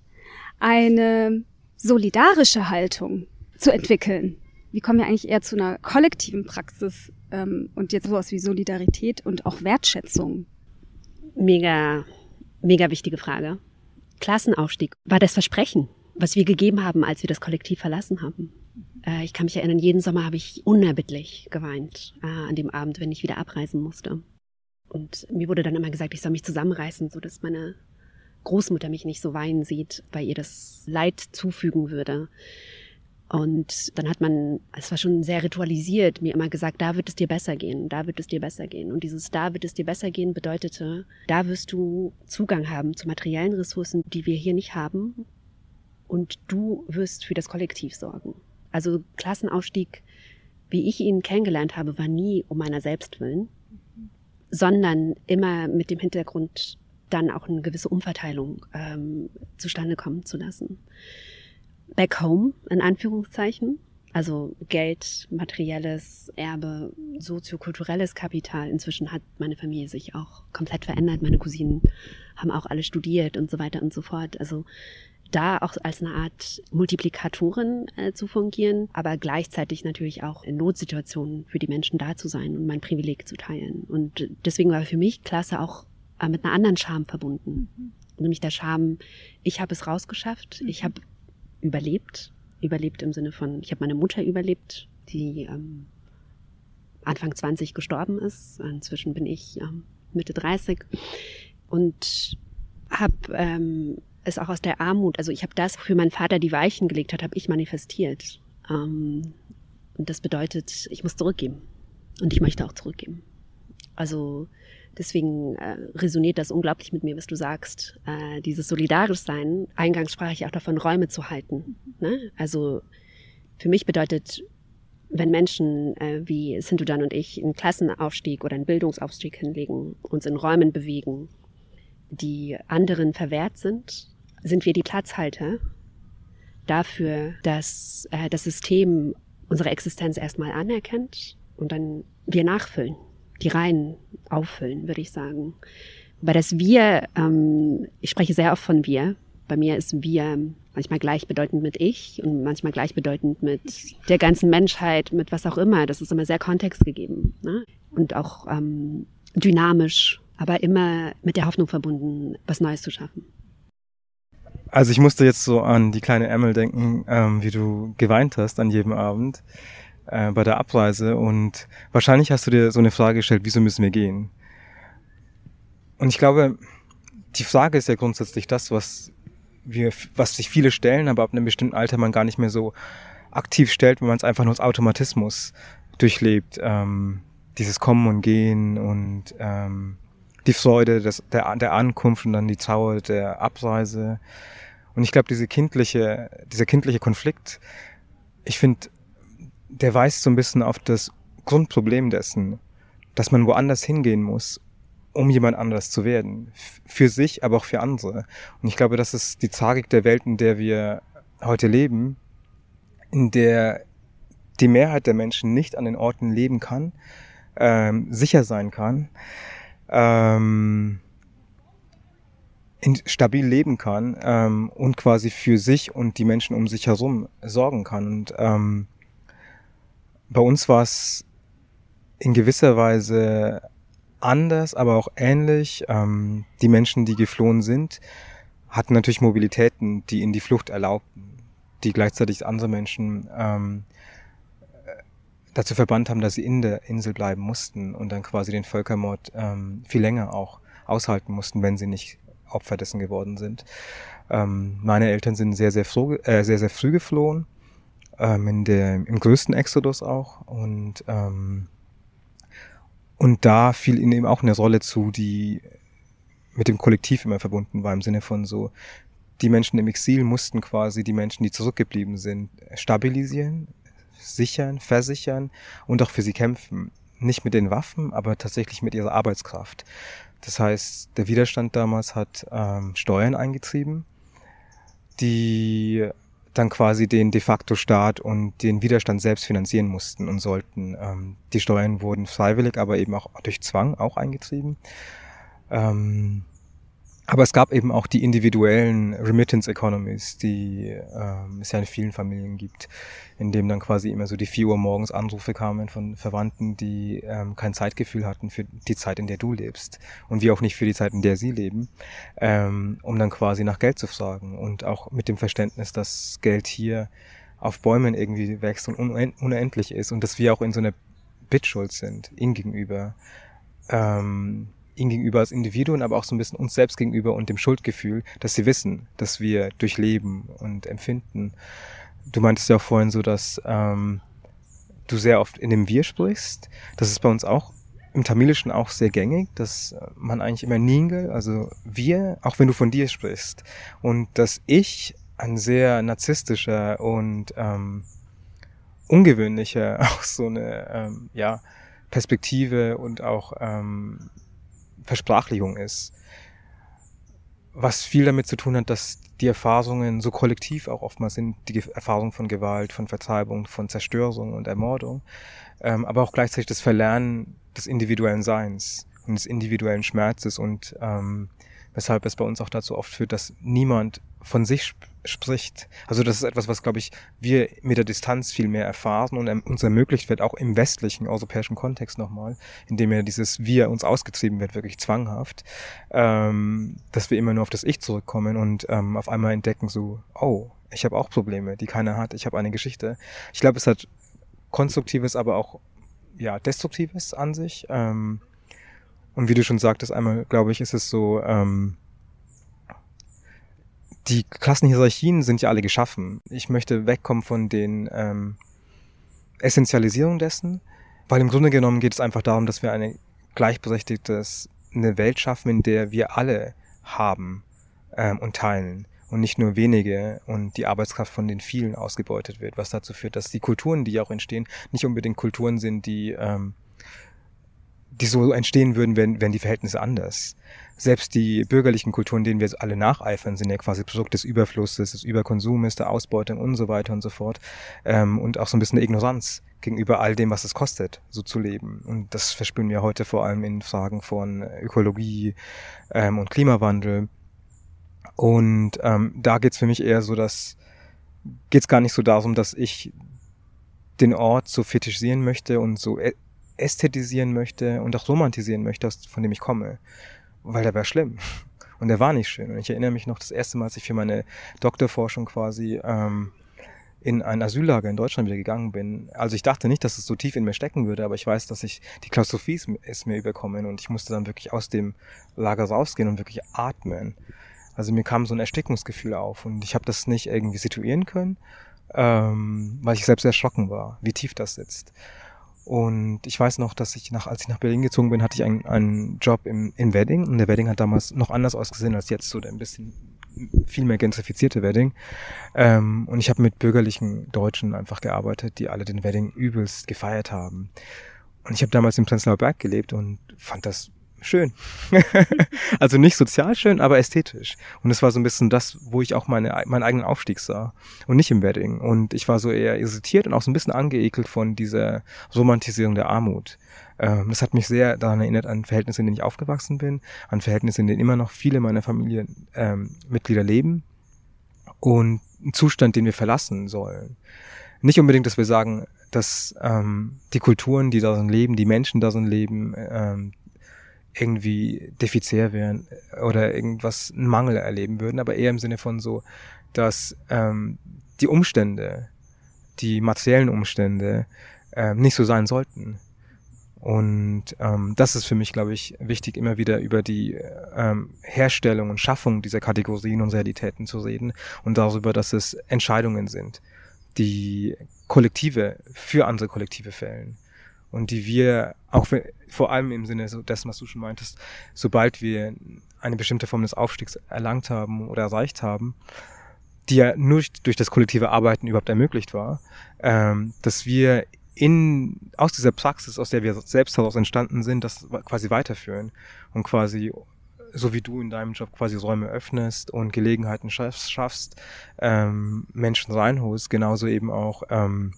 eine solidarische Haltung zu entwickeln. Wie kommen wir eigentlich eher zu einer kollektiven Praxis ähm, und jetzt sowas wie Solidarität und auch Wertschätzung? Mega, mega wichtige Frage. Klassenaufstieg war das Versprechen, was wir gegeben haben, als wir das Kollektiv verlassen haben. Äh, ich kann mich erinnern, jeden Sommer habe ich unerbittlich geweint äh, an dem Abend, wenn ich wieder abreisen musste. Und mir wurde dann immer gesagt, ich soll mich zusammenreißen, so dass meine Großmutter mich nicht so weinen sieht, weil ihr das Leid zufügen würde. Und dann hat man, es war schon sehr ritualisiert, mir immer gesagt, da wird es dir besser gehen, da wird es dir besser gehen. Und dieses da wird es dir besser gehen bedeutete, da wirst du Zugang haben zu materiellen Ressourcen, die wir hier nicht haben. Und du wirst für das Kollektiv sorgen. Also Klassenausstieg, wie ich ihn kennengelernt habe, war nie um meiner selbst willen, sondern immer mit dem Hintergrund, dann auch eine gewisse Umverteilung ähm, zustande kommen zu lassen back home, in Anführungszeichen. Also Geld, materielles Erbe, soziokulturelles Kapital. Inzwischen hat meine Familie sich auch komplett verändert. Meine Cousinen haben auch alle studiert und so weiter und so fort. Also da auch als eine Art Multiplikatorin äh, zu fungieren, aber gleichzeitig natürlich auch in Notsituationen für die Menschen da zu sein und mein Privileg zu teilen. Und deswegen war für mich Klasse auch äh, mit einer anderen Scham verbunden. Mhm. Nämlich der Scham, ich habe es rausgeschafft, mhm. ich habe überlebt. Überlebt im Sinne von, ich habe meine Mutter überlebt, die ähm, Anfang 20 gestorben ist. Inzwischen bin ich ähm, Mitte 30 und habe ähm, es auch aus der Armut, also ich habe das, wofür mein Vater die Weichen gelegt hat, habe ich manifestiert. Ähm, und das bedeutet, ich muss zurückgeben. Und ich möchte auch zurückgeben. Also Deswegen äh, resoniert das unglaublich mit mir, was du sagst. Äh, dieses solidarisch sein. Eingangs sprach ich auch davon, Räume zu halten. Ne? Also für mich bedeutet, wenn Menschen äh, wie Sintudan und ich einen Klassenaufstieg oder einen Bildungsaufstieg hinlegen, uns in Räumen bewegen, die anderen verwehrt sind, sind wir die Platzhalter dafür, dass äh, das System unsere Existenz erstmal anerkennt und dann wir nachfüllen die Reihen auffüllen, würde ich sagen. Weil das Wir, ähm, ich spreche sehr oft von Wir. Bei mir ist Wir manchmal gleichbedeutend mit ich und manchmal gleichbedeutend mit der ganzen Menschheit, mit was auch immer. Das ist immer sehr kontextgegeben ne? und auch ähm, dynamisch, aber immer mit der Hoffnung verbunden, was Neues zu schaffen. Also ich musste jetzt so an die kleine Emmel denken, ähm, wie du geweint hast an jedem Abend äh, bei der Abreise und wahrscheinlich hast du dir so eine Frage gestellt, wieso müssen wir gehen? Und ich glaube, die Frage ist ja grundsätzlich das, was wir, was sich viele stellen, aber ab einem bestimmten Alter man gar nicht mehr so aktiv stellt, wenn man es einfach nur als Automatismus durchlebt. Ähm, dieses Kommen und Gehen und ähm, die Freude des, der, der Ankunft und dann die Trauer der Abreise. Und ich glaube, diese kindliche, dieser kindliche Konflikt, ich finde, der weist so ein bisschen auf das Grundproblem dessen, dass man woanders hingehen muss, um jemand anderes zu werden. Für sich, aber auch für andere. Und ich glaube, das ist die Tragik der Welt, in der wir heute leben, in der die Mehrheit der Menschen nicht an den Orten leben kann, ähm, sicher sein kann, ähm, in, stabil leben kann ähm, und quasi für sich und die Menschen um sich herum sorgen kann. Und ähm, bei uns war es in gewisser Weise anders, aber auch ähnlich. Ähm, die Menschen, die geflohen sind, hatten natürlich Mobilitäten, die in die Flucht erlaubten, die gleichzeitig andere Menschen ähm, dazu verbannt haben, dass sie in der Insel bleiben mussten und dann quasi den Völkermord ähm, viel länger auch aushalten mussten, wenn sie nicht Opfer dessen geworden sind. Ähm, meine Eltern sind sehr, sehr, früh, äh, sehr, sehr früh geflohen, ähm, in der, im größten Exodus auch. Und, ähm, und da fiel ihnen eben auch eine Rolle zu, die mit dem Kollektiv immer verbunden war, im Sinne von so, die Menschen im Exil mussten quasi die Menschen, die zurückgeblieben sind, stabilisieren, sichern, versichern und auch für sie kämpfen. Nicht mit den Waffen, aber tatsächlich mit ihrer Arbeitskraft. Das heißt, der Widerstand damals hat ähm, Steuern eingetrieben, die dann quasi den de facto Staat und den Widerstand selbst finanzieren mussten und sollten. Ähm, die Steuern wurden freiwillig, aber eben auch durch Zwang auch eingetrieben. Ähm, aber es gab eben auch die individuellen Remittance Economies, die ähm, es ja in vielen Familien gibt, in dem dann quasi immer so die 4 Uhr morgens Anrufe kamen von Verwandten, die ähm, kein Zeitgefühl hatten für die Zeit, in der du lebst und wie auch nicht für die Zeit, in der sie leben, ähm, um dann quasi nach Geld zu fragen und auch mit dem Verständnis, dass Geld hier auf Bäumen irgendwie wächst und unendlich ist und dass wir auch in so einer Bittschuld sind, ihm gegenüber. Ähm, ihnen gegenüber als Individuen, aber auch so ein bisschen uns selbst gegenüber und dem Schuldgefühl, dass sie wissen, dass wir durchleben und empfinden. Du meintest ja auch vorhin so, dass ähm, du sehr oft in dem Wir sprichst. Das ist bei uns auch im Tamilischen auch sehr gängig, dass man eigentlich immer Ningel, also wir, auch wenn du von dir sprichst. Und dass ich ein sehr narzisstischer und ähm, ungewöhnlicher, auch so eine ähm, ja, Perspektive und auch ähm, Versprachlichung ist. Was viel damit zu tun hat, dass die Erfahrungen so kollektiv auch oftmals sind, die Erfahrung von Gewalt, von Vertreibung, von Zerstörung und Ermordung, ähm, aber auch gleichzeitig das Verlernen des individuellen Seins und des individuellen Schmerzes und ähm, weshalb es bei uns auch dazu oft führt, dass niemand von sich spricht. Also das ist etwas, was, glaube ich, wir mit der Distanz viel mehr erfahren und uns ermöglicht wird, auch im westlichen europäischen Kontext nochmal, indem ja dieses Wir uns ausgetrieben wird, wirklich zwanghaft, ähm, dass wir immer nur auf das Ich zurückkommen und ähm, auf einmal entdecken so, oh, ich habe auch Probleme, die keiner hat, ich habe eine Geschichte. Ich glaube, es hat Konstruktives, aber auch ja, Destruktives an sich. Ähm, und wie du schon sagtest, einmal, glaube ich, ist es so, ähm, die Klassenhierarchien sind ja alle geschaffen. Ich möchte wegkommen von den ähm, Essentialisierung dessen, weil im Grunde genommen geht es einfach darum, dass wir eine gleichberechtigtes, eine Welt schaffen, in der wir alle haben ähm, und teilen und nicht nur wenige und die Arbeitskraft von den vielen ausgebeutet wird, was dazu führt, dass die Kulturen, die auch entstehen, nicht unbedingt Kulturen sind, die ähm, die so entstehen würden, wenn, wenn die Verhältnisse anders. Selbst die bürgerlichen Kulturen, denen wir alle nacheifern, sind ja quasi Produkt des Überflusses, des Überkonsumes, der Ausbeutung und so weiter und so fort. Ähm, und auch so ein bisschen der Ignoranz gegenüber all dem, was es kostet, so zu leben. Und das verspüren wir heute vor allem in Fragen von Ökologie ähm, und Klimawandel. Und ähm, da geht's für mich eher so, dass geht's gar nicht so darum, dass ich den Ort so fetischisieren möchte und so ästhetisieren möchte und auch romantisieren möchte, von dem ich komme. Weil der war schlimm. Und der war nicht schön. Und ich erinnere mich noch das erste Mal, als ich für meine Doktorforschung quasi ähm, in ein Asyllager in Deutschland wieder gegangen bin. Also ich dachte nicht, dass es so tief in mir stecken würde, aber ich weiß, dass ich die Klaustrophie ist mir überkommen und ich musste dann wirklich aus dem Lager rausgehen und wirklich atmen. Also mir kam so ein Erstickungsgefühl auf und ich habe das nicht irgendwie situieren können, ähm, weil ich selbst erschrocken war, wie tief das sitzt. Und ich weiß noch, dass ich nach, als ich nach Berlin gezogen bin, hatte ich einen, einen Job im, im Wedding. Und der Wedding hat damals noch anders ausgesehen als jetzt, so der ein bisschen viel mehr gentrifizierte Wedding. Ähm, und ich habe mit bürgerlichen Deutschen einfach gearbeitet, die alle den Wedding übelst gefeiert haben. Und ich habe damals im Prenzlauer Berg gelebt und fand das schön. also nicht sozial schön, aber ästhetisch. Und es war so ein bisschen das, wo ich auch meine, meinen eigenen Aufstieg sah und nicht im Wedding. Und ich war so eher irritiert und auch so ein bisschen angeekelt von dieser Romantisierung der Armut. Ähm, das hat mich sehr daran erinnert an Verhältnisse, in denen ich aufgewachsen bin, an Verhältnisse, in denen immer noch viele meiner Familienmitglieder ähm, leben und einen Zustand, den wir verlassen sollen. Nicht unbedingt, dass wir sagen, dass ähm, die Kulturen, die da sind, leben, die Menschen da sind, leben, ähm, irgendwie defizitär wären oder irgendwas einen Mangel erleben würden, aber eher im Sinne von so, dass ähm, die Umstände, die materiellen Umstände ähm, nicht so sein sollten. Und ähm, das ist für mich, glaube ich, wichtig, immer wieder über die ähm, Herstellung und Schaffung dieser Kategorien und Realitäten zu reden und darüber, dass es Entscheidungen sind, die Kollektive für andere Kollektive fällen und die wir auch vor allem im Sinne dessen, was du schon meintest, sobald wir eine bestimmte Form des Aufstiegs erlangt haben oder erreicht haben, die ja nur durch das kollektive Arbeiten überhaupt ermöglicht war, ähm, dass wir in, aus dieser Praxis, aus der wir selbst heraus entstanden sind, das quasi weiterführen und quasi so wie du in deinem Job quasi Räume öffnest und Gelegenheiten schaffst, schaffst ähm, Menschen reinholst, genauso eben auch ähm,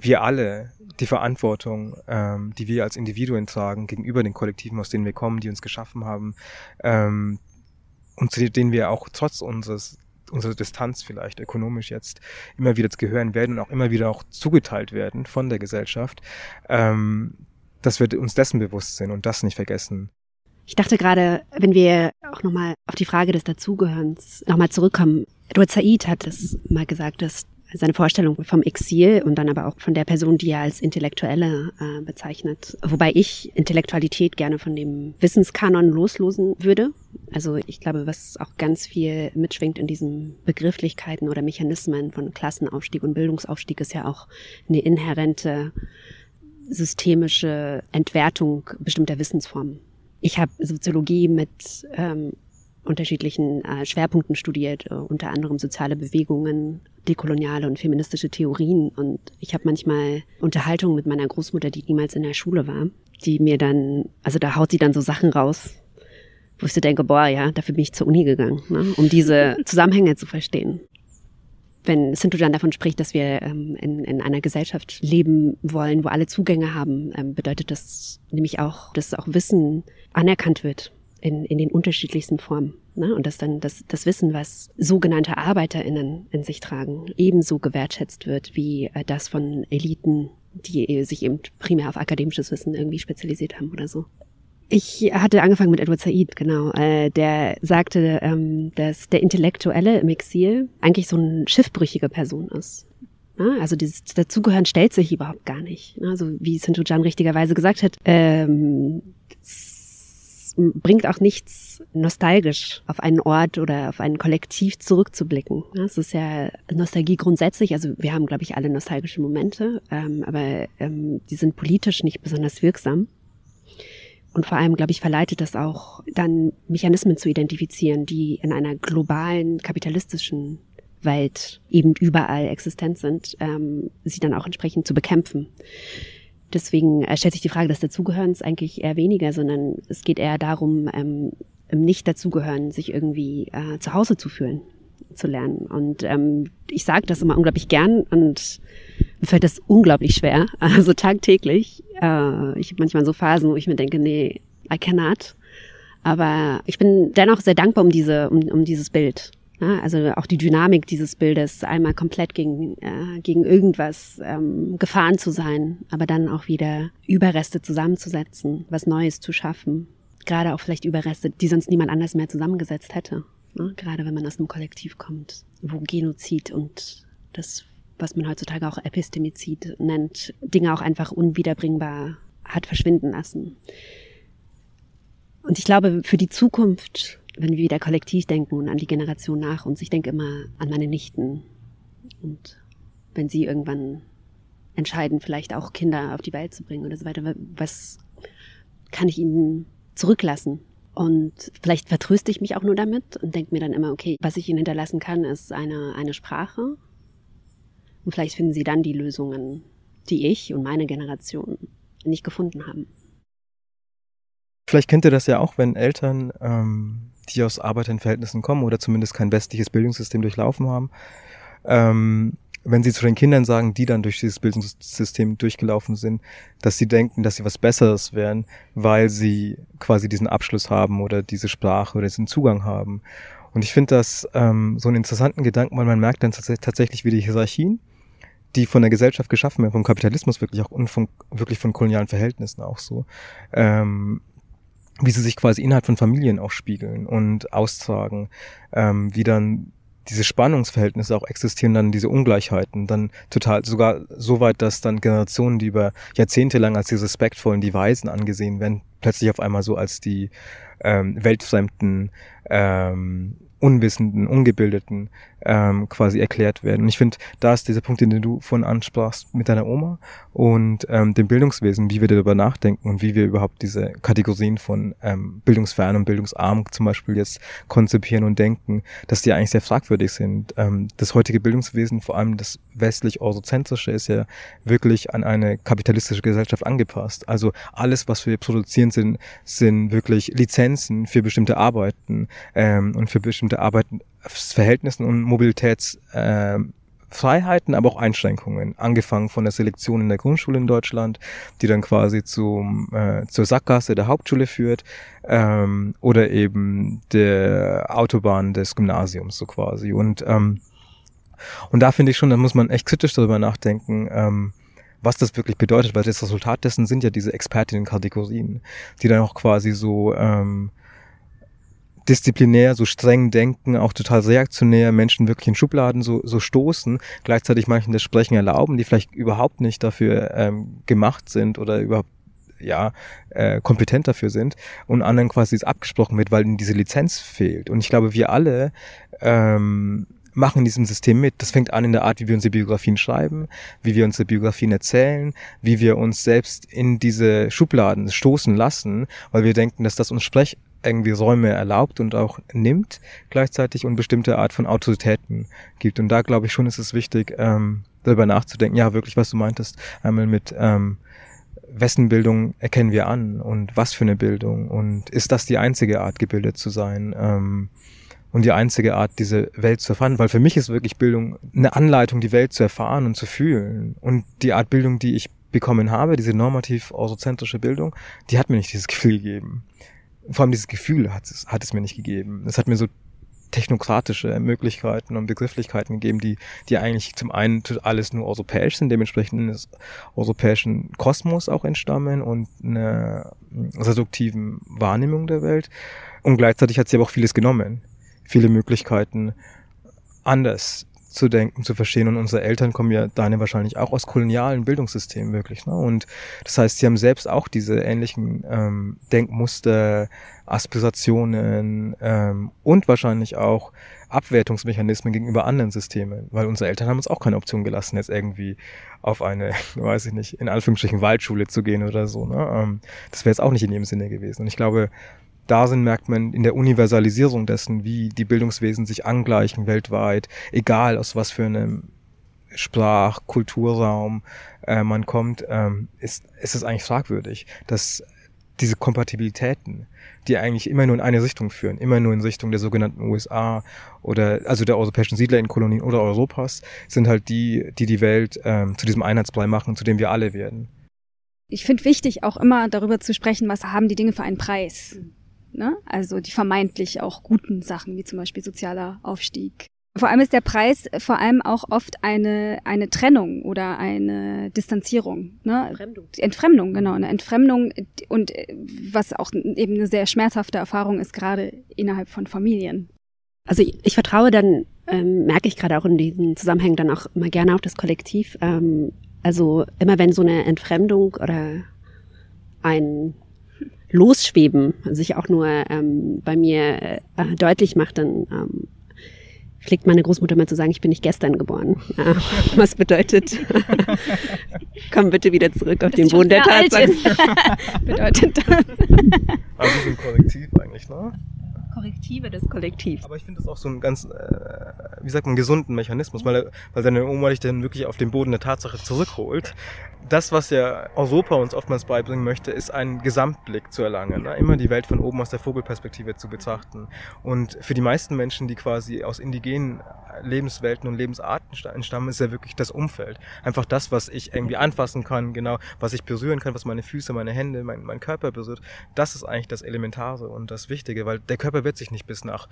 wir alle die Verantwortung, ähm, die wir als Individuen tragen gegenüber den Kollektiven, aus denen wir kommen, die uns geschaffen haben, ähm, und zu denen wir auch trotz unseres unserer Distanz vielleicht ökonomisch jetzt immer wieder gehören werden und auch immer wieder auch zugeteilt werden von der Gesellschaft, ähm, dass wir uns dessen bewusst sind und das nicht vergessen. Ich dachte gerade, wenn wir auch nochmal auf die Frage des Dazugehörens nochmal zurückkommen. Edward Said hat es mal gesagt, dass seine Vorstellung vom Exil und dann aber auch von der Person, die er als Intellektuelle äh, bezeichnet. Wobei ich Intellektualität gerne von dem Wissenskanon loslosen würde. Also ich glaube, was auch ganz viel mitschwingt in diesen Begrifflichkeiten oder Mechanismen von Klassenaufstieg und Bildungsaufstieg ist ja auch eine inhärente systemische Entwertung bestimmter Wissensformen. Ich habe Soziologie mit ähm, unterschiedlichen äh, Schwerpunkten studiert, äh, unter anderem soziale Bewegungen, dekoloniale und feministische Theorien. Und ich habe manchmal Unterhaltungen mit meiner Großmutter, die niemals in der Schule war, die mir dann, also da haut sie dann so Sachen raus, wo ich so denke, boah, ja, dafür bin ich zur Uni gegangen, ne, um diese Zusammenhänge zu verstehen. Wenn Sintu dann davon spricht, dass wir ähm, in, in einer Gesellschaft leben wollen, wo alle Zugänge haben, ähm, bedeutet das nämlich auch, dass auch Wissen anerkannt wird in, in den unterschiedlichsten Formen. Ne? Und dass dann das, das Wissen, was sogenannte ArbeiterInnen in sich tragen, ebenso gewertschätzt wird wie äh, das von Eliten, die sich eben primär auf akademisches Wissen irgendwie spezialisiert haben oder so. Ich hatte angefangen mit Edward Said, genau. Äh, der sagte, ähm, dass der Intellektuelle im Exil eigentlich so eine schiffbrüchige Person ist. Ja, also dieses Dazugehören stellt sich überhaupt gar nicht. Also wie Sintu Jan richtigerweise gesagt hat, ähm, bringt auch nichts nostalgisch auf einen Ort oder auf ein Kollektiv zurückzublicken. Es ist ja Nostalgie grundsätzlich, also wir haben, glaube ich, alle nostalgische Momente, ähm, aber ähm, die sind politisch nicht besonders wirksam. Und vor allem, glaube ich, verleitet das auch dann Mechanismen zu identifizieren, die in einer globalen kapitalistischen Welt eben überall existent sind, ähm, sie dann auch entsprechend zu bekämpfen. Deswegen äh, stellt sich die Frage des Dazugehörens eigentlich eher weniger, sondern es geht eher darum, ähm, im Nicht-Dazugehören sich irgendwie äh, zu Hause zu fühlen, zu lernen. Und ähm, ich sage das immer unglaublich gern und mir fällt das unglaublich schwer, also tagtäglich. Äh, ich habe manchmal so Phasen, wo ich mir denke, nee, I cannot. Aber ich bin dennoch sehr dankbar um diese, um, um dieses Bild. Ja, also auch die Dynamik dieses Bildes, einmal komplett gegen, äh, gegen irgendwas ähm, gefahren zu sein, aber dann auch wieder Überreste zusammenzusetzen, was Neues zu schaffen. Gerade auch vielleicht Überreste, die sonst niemand anders mehr zusammengesetzt hätte. Ne? Gerade wenn man aus einem Kollektiv kommt, wo Genozid und das, was man heutzutage auch Epistemizid nennt, Dinge auch einfach unwiederbringbar hat verschwinden lassen. Und ich glaube, für die Zukunft wenn wir wieder kollektiv denken und an die Generation nach uns, ich denke immer an meine Nichten. Und wenn sie irgendwann entscheiden, vielleicht auch Kinder auf die Welt zu bringen oder so weiter, was kann ich ihnen zurücklassen? Und vielleicht vertröste ich mich auch nur damit und denke mir dann immer, okay, was ich ihnen hinterlassen kann, ist eine, eine Sprache. Und vielleicht finden sie dann die Lösungen, die ich und meine Generation nicht gefunden haben. Vielleicht kennt ihr das ja auch, wenn Eltern, ähm, die aus Arbeiterverhältnissen kommen oder zumindest kein westliches Bildungssystem durchlaufen haben, ähm, wenn sie zu den Kindern sagen, die dann durch dieses Bildungssystem durchgelaufen sind, dass sie denken, dass sie was Besseres wären, weil sie quasi diesen Abschluss haben oder diese Sprache oder diesen Zugang haben. Und ich finde das ähm, so einen interessanten Gedanken, weil man merkt dann tatsächlich, wie die Hierarchien, die von der Gesellschaft geschaffen werden, vom Kapitalismus wirklich auch und von, wirklich von kolonialen Verhältnissen auch so, ähm, wie sie sich quasi innerhalb von Familien auch spiegeln und austragen, ähm, wie dann diese Spannungsverhältnisse auch existieren, dann diese Ungleichheiten, dann total sogar so weit, dass dann Generationen, die über Jahrzehnte lang als die respektvollen, die Weisen angesehen werden, plötzlich auf einmal so als die ähm, weltfremden ähm, Unwissenden, Ungebildeten ähm, quasi erklärt werden. Und ich finde, da ist dieser Punkt, den du von ansprachst mit deiner Oma und ähm, dem Bildungswesen, wie wir darüber nachdenken und wie wir überhaupt diese Kategorien von ähm, bildungsfern und bildungsarm zum Beispiel jetzt konzipieren und denken, dass die eigentlich sehr fragwürdig sind. Ähm, das heutige Bildungswesen, vor allem das westlich-eurozentrische, ist ja wirklich an eine kapitalistische Gesellschaft angepasst. Also alles, was wir produzieren, sind, sind wirklich Lizenzen für bestimmte Arbeiten ähm, und für bestimmte Arbeitsverhältnissen und Mobilitätsfreiheiten, äh, aber auch Einschränkungen. Angefangen von der Selektion in der Grundschule in Deutschland, die dann quasi zum, äh, zur Sackgasse der Hauptschule führt, ähm, oder eben der Autobahn des Gymnasiums so quasi. Und ähm, und da finde ich schon, da muss man echt kritisch darüber nachdenken, ähm, was das wirklich bedeutet, weil das Resultat dessen sind ja diese Expertinnen-Kategorien, die dann auch quasi so ähm, disziplinär, so streng denken, auch total reaktionär Menschen wirklich in Schubladen so, so stoßen, gleichzeitig manchen das Sprechen erlauben, die vielleicht überhaupt nicht dafür ähm, gemacht sind oder überhaupt ja, äh, kompetent dafür sind und anderen quasi es abgesprochen wird, weil ihnen diese Lizenz fehlt. Und ich glaube, wir alle ähm, machen in diesem System mit. Das fängt an in der Art, wie wir unsere Biografien schreiben, wie wir unsere Biografien erzählen, wie wir uns selbst in diese Schubladen stoßen lassen, weil wir denken, dass das uns Sprech irgendwie Räume erlaubt und auch nimmt gleichzeitig und bestimmte Art von Autoritäten gibt. Und da glaube ich schon, ist es wichtig, ähm, darüber nachzudenken, ja, wirklich, was du meintest, einmal mit ähm, wessen Bildung erkennen wir an und was für eine Bildung und ist das die einzige Art, gebildet zu sein? Ähm, und die einzige Art, diese Welt zu erfahren, weil für mich ist wirklich Bildung eine Anleitung, die Welt zu erfahren und zu fühlen. Und die Art Bildung, die ich bekommen habe, diese normativ orthozentrische Bildung, die hat mir nicht dieses Gefühl gegeben vor allem dieses Gefühl hat es, hat es mir nicht gegeben. Es hat mir so technokratische Möglichkeiten und Begrifflichkeiten gegeben, die, die eigentlich zum einen alles nur europäisch sind, dementsprechend des europäischen Kosmos auch entstammen und einer reduktiven Wahrnehmung der Welt. Und gleichzeitig hat sie aber auch vieles genommen. Viele Möglichkeiten, anders zu denken, zu verstehen. Und unsere Eltern kommen ja, deine wahrscheinlich auch aus kolonialen Bildungssystemen wirklich. Ne? Und das heißt, sie haben selbst auch diese ähnlichen ähm, Denkmuster, Aspirationen ähm, und wahrscheinlich auch Abwertungsmechanismen gegenüber anderen Systemen, weil unsere Eltern haben uns auch keine Option gelassen, jetzt irgendwie auf eine, weiß ich nicht, in Anführungsstrichen Waldschule zu gehen oder so. Ne? Ähm, das wäre jetzt auch nicht in ihrem Sinne gewesen. Und ich glaube, da sind, merkt man in der Universalisierung dessen, wie die Bildungswesen sich angleichen weltweit, egal aus was für einem Sprach-, Kulturraum äh, man kommt, ähm, ist, ist es eigentlich fragwürdig, dass diese Kompatibilitäten, die eigentlich immer nur in eine Richtung führen, immer nur in Richtung der sogenannten USA oder also der europäischen Siedler in Kolonien oder Europas, sind halt die, die die Welt ähm, zu diesem Einheitsbrei machen, zu dem wir alle werden. Ich finde wichtig, auch immer darüber zu sprechen, was haben die Dinge für einen Preis. Ne? Also die vermeintlich auch guten Sachen, wie zum Beispiel sozialer Aufstieg. Vor allem ist der Preis vor allem auch oft eine, eine Trennung oder eine Distanzierung. Ne? Entfremdung. Entfremdung, genau. Eine Entfremdung und äh, was auch eben eine sehr schmerzhafte Erfahrung ist, gerade innerhalb von Familien. Also ich, ich vertraue dann, ähm, merke ich gerade auch in diesen Zusammenhängen dann auch immer gerne auf das Kollektiv. Ähm, also immer wenn so eine Entfremdung oder ein Losschweben sich auch nur ähm, bei mir äh, deutlich macht, dann ähm, pflegt meine Großmutter mal zu sagen, ich bin nicht gestern geboren. Ja, was bedeutet, komm bitte wieder zurück auf das den Boden der Tatsachen. bedeutet das. Also ein Kollektiv eigentlich, ne? Korrektive des Kollektivs. Aber ich finde das auch so ein ganz, äh, wie sagt man, gesunden Mechanismus, weil, weil seine Oma dich dann wirklich auf den Boden der Tatsache zurückholt. Das, was ja Europa uns oftmals beibringen möchte, ist einen Gesamtblick zu erlangen. Ne? Immer die Welt von oben aus der Vogelperspektive zu betrachten. Und für die meisten Menschen, die quasi aus indigenen Lebenswelten und Lebensarten entstammen, ist ja wirklich das Umfeld. Einfach das, was ich irgendwie anfassen kann, genau, was ich berühren kann, was meine Füße, meine Hände, mein, mein Körper berührt. Das ist eigentlich das Elementare und das Wichtige, weil der Körper wird sich nicht bis nach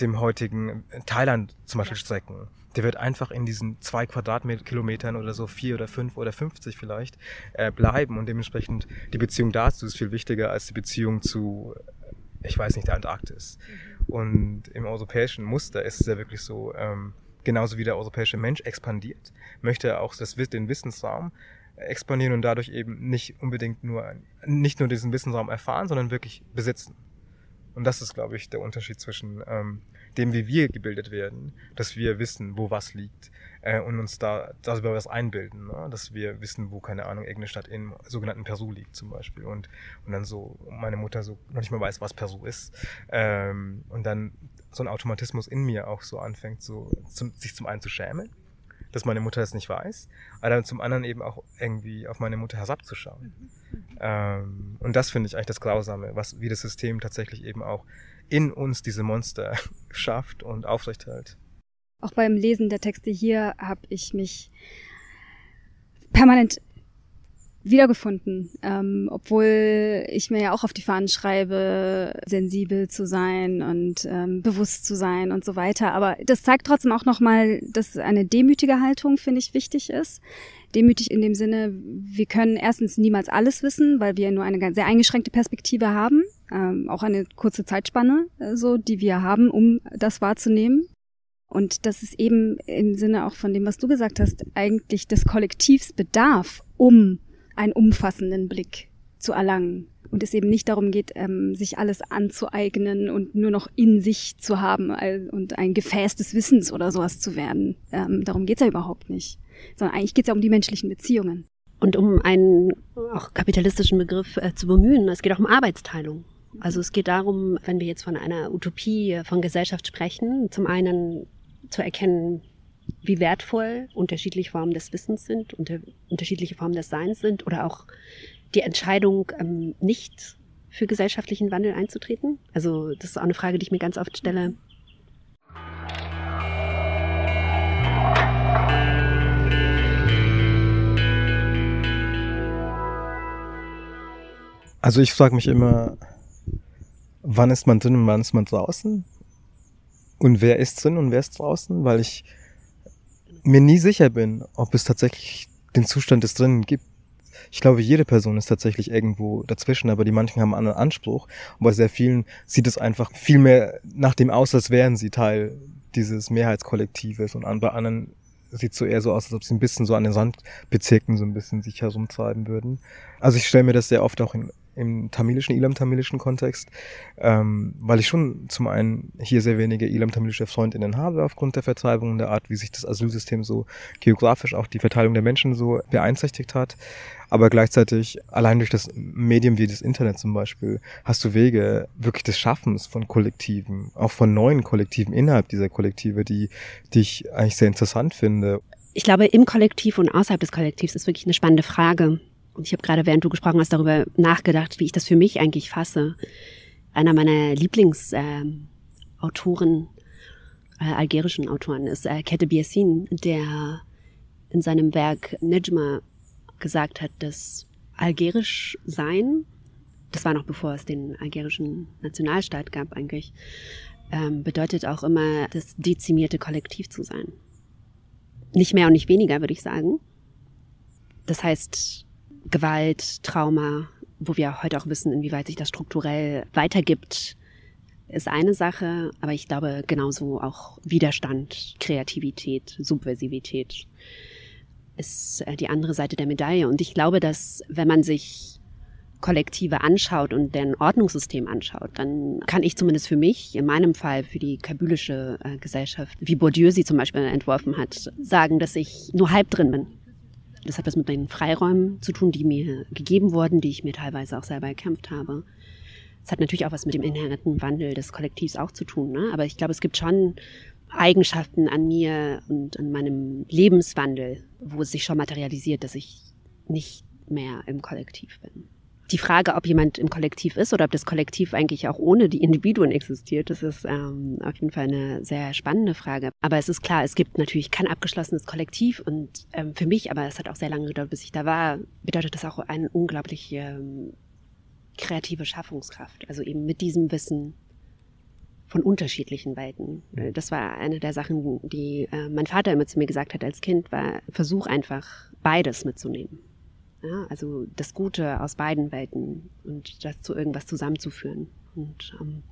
dem heutigen Thailand zum Beispiel strecken. Der wird einfach in diesen zwei Quadratkilometern oder so, vier oder fünf oder fünfzig vielleicht, äh, bleiben und dementsprechend die Beziehung dazu ist viel wichtiger als die Beziehung zu, ich weiß nicht, der Antarktis. Mhm. Und im europäischen Muster ist es ja wirklich so, ähm, genauso wie der europäische Mensch expandiert, möchte er auch das, den Wissensraum expandieren und dadurch eben nicht unbedingt nur, nicht nur diesen Wissensraum erfahren, sondern wirklich besitzen. Und das ist, glaube ich, der Unterschied zwischen ähm, dem, wie wir gebildet werden, dass wir wissen, wo was liegt äh, und uns da darüber was einbilden, ne? dass wir wissen, wo, keine Ahnung, irgendeine Stadt im sogenannten Peru liegt zum Beispiel und, und dann so meine Mutter so noch nicht mal weiß, was Peru ist ähm, und dann so ein Automatismus in mir auch so anfängt, so zum, sich zum einen zu schämen dass meine Mutter das nicht weiß, aber dann zum anderen eben auch irgendwie auf meine Mutter herabzuschauen. Ähm, und das finde ich eigentlich das Grausame, was, wie das System tatsächlich eben auch in uns diese Monster schafft und aufrechterhält. Auch beim Lesen der Texte hier habe ich mich permanent wiedergefunden, ähm, obwohl ich mir ja auch auf die Fahnen schreibe, sensibel zu sein und ähm, bewusst zu sein und so weiter. Aber das zeigt trotzdem auch nochmal, dass eine demütige Haltung, finde ich, wichtig ist. Demütig in dem Sinne, wir können erstens niemals alles wissen, weil wir nur eine sehr eingeschränkte Perspektive haben, ähm, auch eine kurze Zeitspanne, äh, so, die wir haben, um das wahrzunehmen. Und dass es eben im Sinne auch von dem, was du gesagt hast, eigentlich des Kollektivs bedarf, um einen umfassenden Blick zu erlangen und es eben nicht darum geht, ähm, sich alles anzueignen und nur noch in sich zu haben und ein Gefäß des Wissens oder sowas zu werden. Ähm, darum geht's ja überhaupt nicht. Sondern eigentlich geht's ja um die menschlichen Beziehungen. Und um einen auch kapitalistischen Begriff äh, zu bemühen, es geht auch um Arbeitsteilung. Also es geht darum, wenn wir jetzt von einer Utopie von Gesellschaft sprechen, zum einen zu erkennen, wie wertvoll unterschiedliche Formen des Wissens sind, unter, unterschiedliche Formen des Seins sind oder auch die Entscheidung, ähm, nicht für gesellschaftlichen Wandel einzutreten? Also das ist auch eine Frage, die ich mir ganz oft stelle. Also ich frage mich immer, wann ist man drin und wann ist man draußen? Und wer ist drin und wer ist draußen? Weil ich mir nie sicher bin, ob es tatsächlich den Zustand des drinnen gibt. Ich glaube, jede Person ist tatsächlich irgendwo dazwischen, aber die manchen haben einen anderen Anspruch. Und bei sehr vielen sieht es einfach viel mehr nach dem aus, als wären sie Teil dieses Mehrheitskollektives. Und bei anderen sieht es so eher so aus, als ob sie ein bisschen so an den Sandbezirken so ein bisschen sich herumtreiben würden. Also ich stelle mir das sehr oft auch in im tamilischen, ilam-tamilischen Kontext, ähm, weil ich schon zum einen hier sehr wenige ilam-tamilische Freundinnen habe aufgrund der Vertreibung und der Art, wie sich das Asylsystem so geografisch auch die Verteilung der Menschen so beeinträchtigt hat. Aber gleichzeitig, allein durch das Medium wie das Internet zum Beispiel, hast du Wege wirklich des Schaffens von Kollektiven, auch von neuen Kollektiven innerhalb dieser Kollektive, die, die ich eigentlich sehr interessant finde. Ich glaube, im Kollektiv und außerhalb des Kollektivs ist wirklich eine spannende Frage. Ich habe gerade, während du gesprochen hast, darüber nachgedacht, wie ich das für mich eigentlich fasse. Einer meiner Lieblingsautoren, äh, äh, algerischen Autoren, ist äh, Kette Biassin, der in seinem Werk Nejma gesagt hat, dass algerisch sein, das war noch bevor es den algerischen Nationalstaat gab eigentlich, ähm, bedeutet auch immer, das dezimierte Kollektiv zu sein. Nicht mehr und nicht weniger, würde ich sagen. Das heißt, Gewalt, Trauma, wo wir heute auch wissen, inwieweit sich das strukturell weitergibt, ist eine Sache, aber ich glaube genauso auch Widerstand, Kreativität, Subversivität ist äh, die andere Seite der Medaille. Und ich glaube, dass wenn man sich Kollektive anschaut und deren Ordnungssystem anschaut, dann kann ich zumindest für mich, in meinem Fall für die kabylische äh, Gesellschaft, wie Bourdieu sie zum Beispiel entworfen hat, sagen, dass ich nur halb drin bin. Das hat was mit meinen Freiräumen zu tun, die mir gegeben wurden, die ich mir teilweise auch selber erkämpft habe. Es hat natürlich auch was mit dem inhärenten Wandel des Kollektivs auch zu tun, ne? aber ich glaube, es gibt schon Eigenschaften an mir und an meinem Lebenswandel, wo es sich schon materialisiert, dass ich nicht mehr im Kollektiv bin. Die Frage, ob jemand im Kollektiv ist oder ob das Kollektiv eigentlich auch ohne die Individuen existiert, das ist ähm, auf jeden Fall eine sehr spannende Frage. Aber es ist klar, es gibt natürlich kein abgeschlossenes Kollektiv und ähm, für mich, aber es hat auch sehr lange gedauert, bis ich da war, bedeutet das auch eine unglaublich ähm, kreative Schaffungskraft. Also eben mit diesem Wissen von unterschiedlichen Welten. Das war eine der Sachen, die äh, mein Vater immer zu mir gesagt hat als Kind, war, versuch einfach beides mitzunehmen. Ja, also das Gute aus beiden Welten und das zu irgendwas zusammenzuführen. Und um,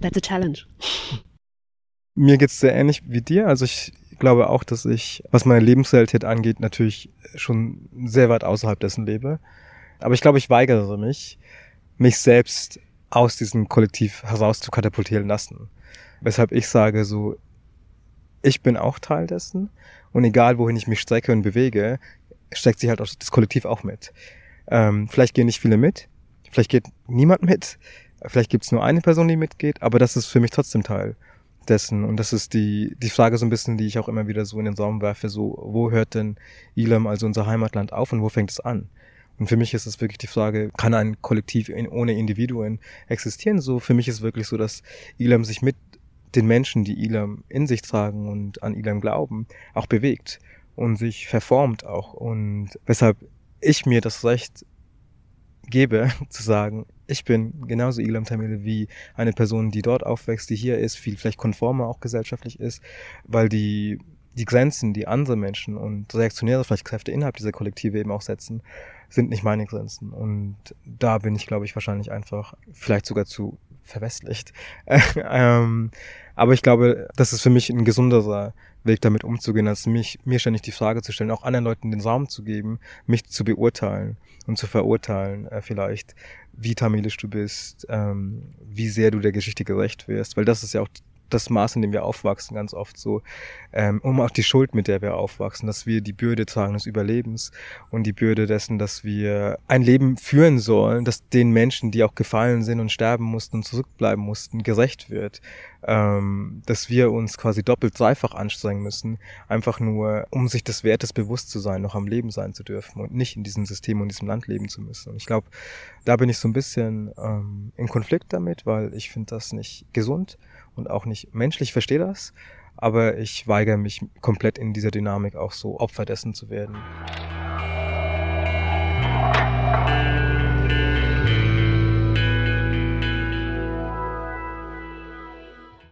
that's a challenge. Mir geht's sehr ähnlich wie dir. Also ich glaube auch, dass ich, was meine Lebensrealität angeht, natürlich schon sehr weit außerhalb dessen lebe. Aber ich glaube, ich weigere mich, mich selbst aus diesem Kollektiv heraus zu katapultieren lassen. Weshalb ich sage so, ich bin auch Teil dessen und egal wohin ich mich strecke und bewege, steckt sich halt auch das Kollektiv auch mit. Ähm, vielleicht gehen nicht viele mit, vielleicht geht niemand mit, vielleicht gibt es nur eine Person, die mitgeht, aber das ist für mich trotzdem Teil dessen. Und das ist die, die Frage so ein bisschen, die ich auch immer wieder so in den Raum werfe, so, wo hört denn Elam, also unser Heimatland, auf und wo fängt es an? Und für mich ist es wirklich die Frage, kann ein Kollektiv in, ohne Individuen existieren? So, für mich ist wirklich so, dass Elam sich mit den Menschen, die Elam in sich tragen und an Elam glauben, auch bewegt und sich verformt auch. Und weshalb ich mir das Recht gebe, zu sagen, ich bin genauso Elam Tamil wie eine Person, die dort aufwächst, die hier ist, viel vielleicht konformer auch gesellschaftlich ist, weil die, die Grenzen, die andere Menschen und reaktionäre vielleicht Kräfte innerhalb dieser Kollektive eben auch setzen, sind nicht meine Grenzen. Und da bin ich, glaube ich, wahrscheinlich einfach vielleicht sogar zu verwestlicht. ähm, aber ich glaube, das ist für mich ein gesunderer Weg, damit umzugehen, als mich, mir ständig die Frage zu stellen, auch anderen Leuten den Raum zu geben, mich zu beurteilen und zu verurteilen, äh, vielleicht, wie tamilisch du bist, ähm, wie sehr du der Geschichte gerecht wirst, weil das ist ja auch das Maß, in dem wir aufwachsen, ganz oft so, ähm, um auch die Schuld, mit der wir aufwachsen, dass wir die Bürde tragen des Überlebens und die Bürde dessen, dass wir ein Leben führen sollen, das den Menschen, die auch gefallen sind und sterben mussten und zurückbleiben mussten, gerecht wird. Ähm, dass wir uns quasi doppelt, dreifach anstrengen müssen, einfach nur, um sich des Wertes bewusst zu sein, noch am Leben sein zu dürfen und nicht in diesem System und diesem Land leben zu müssen. Und ich glaube, da bin ich so ein bisschen ähm, in Konflikt damit, weil ich finde das nicht gesund und auch nicht menschlich, verstehe das, aber ich weigere mich komplett in dieser Dynamik auch so Opfer dessen zu werden.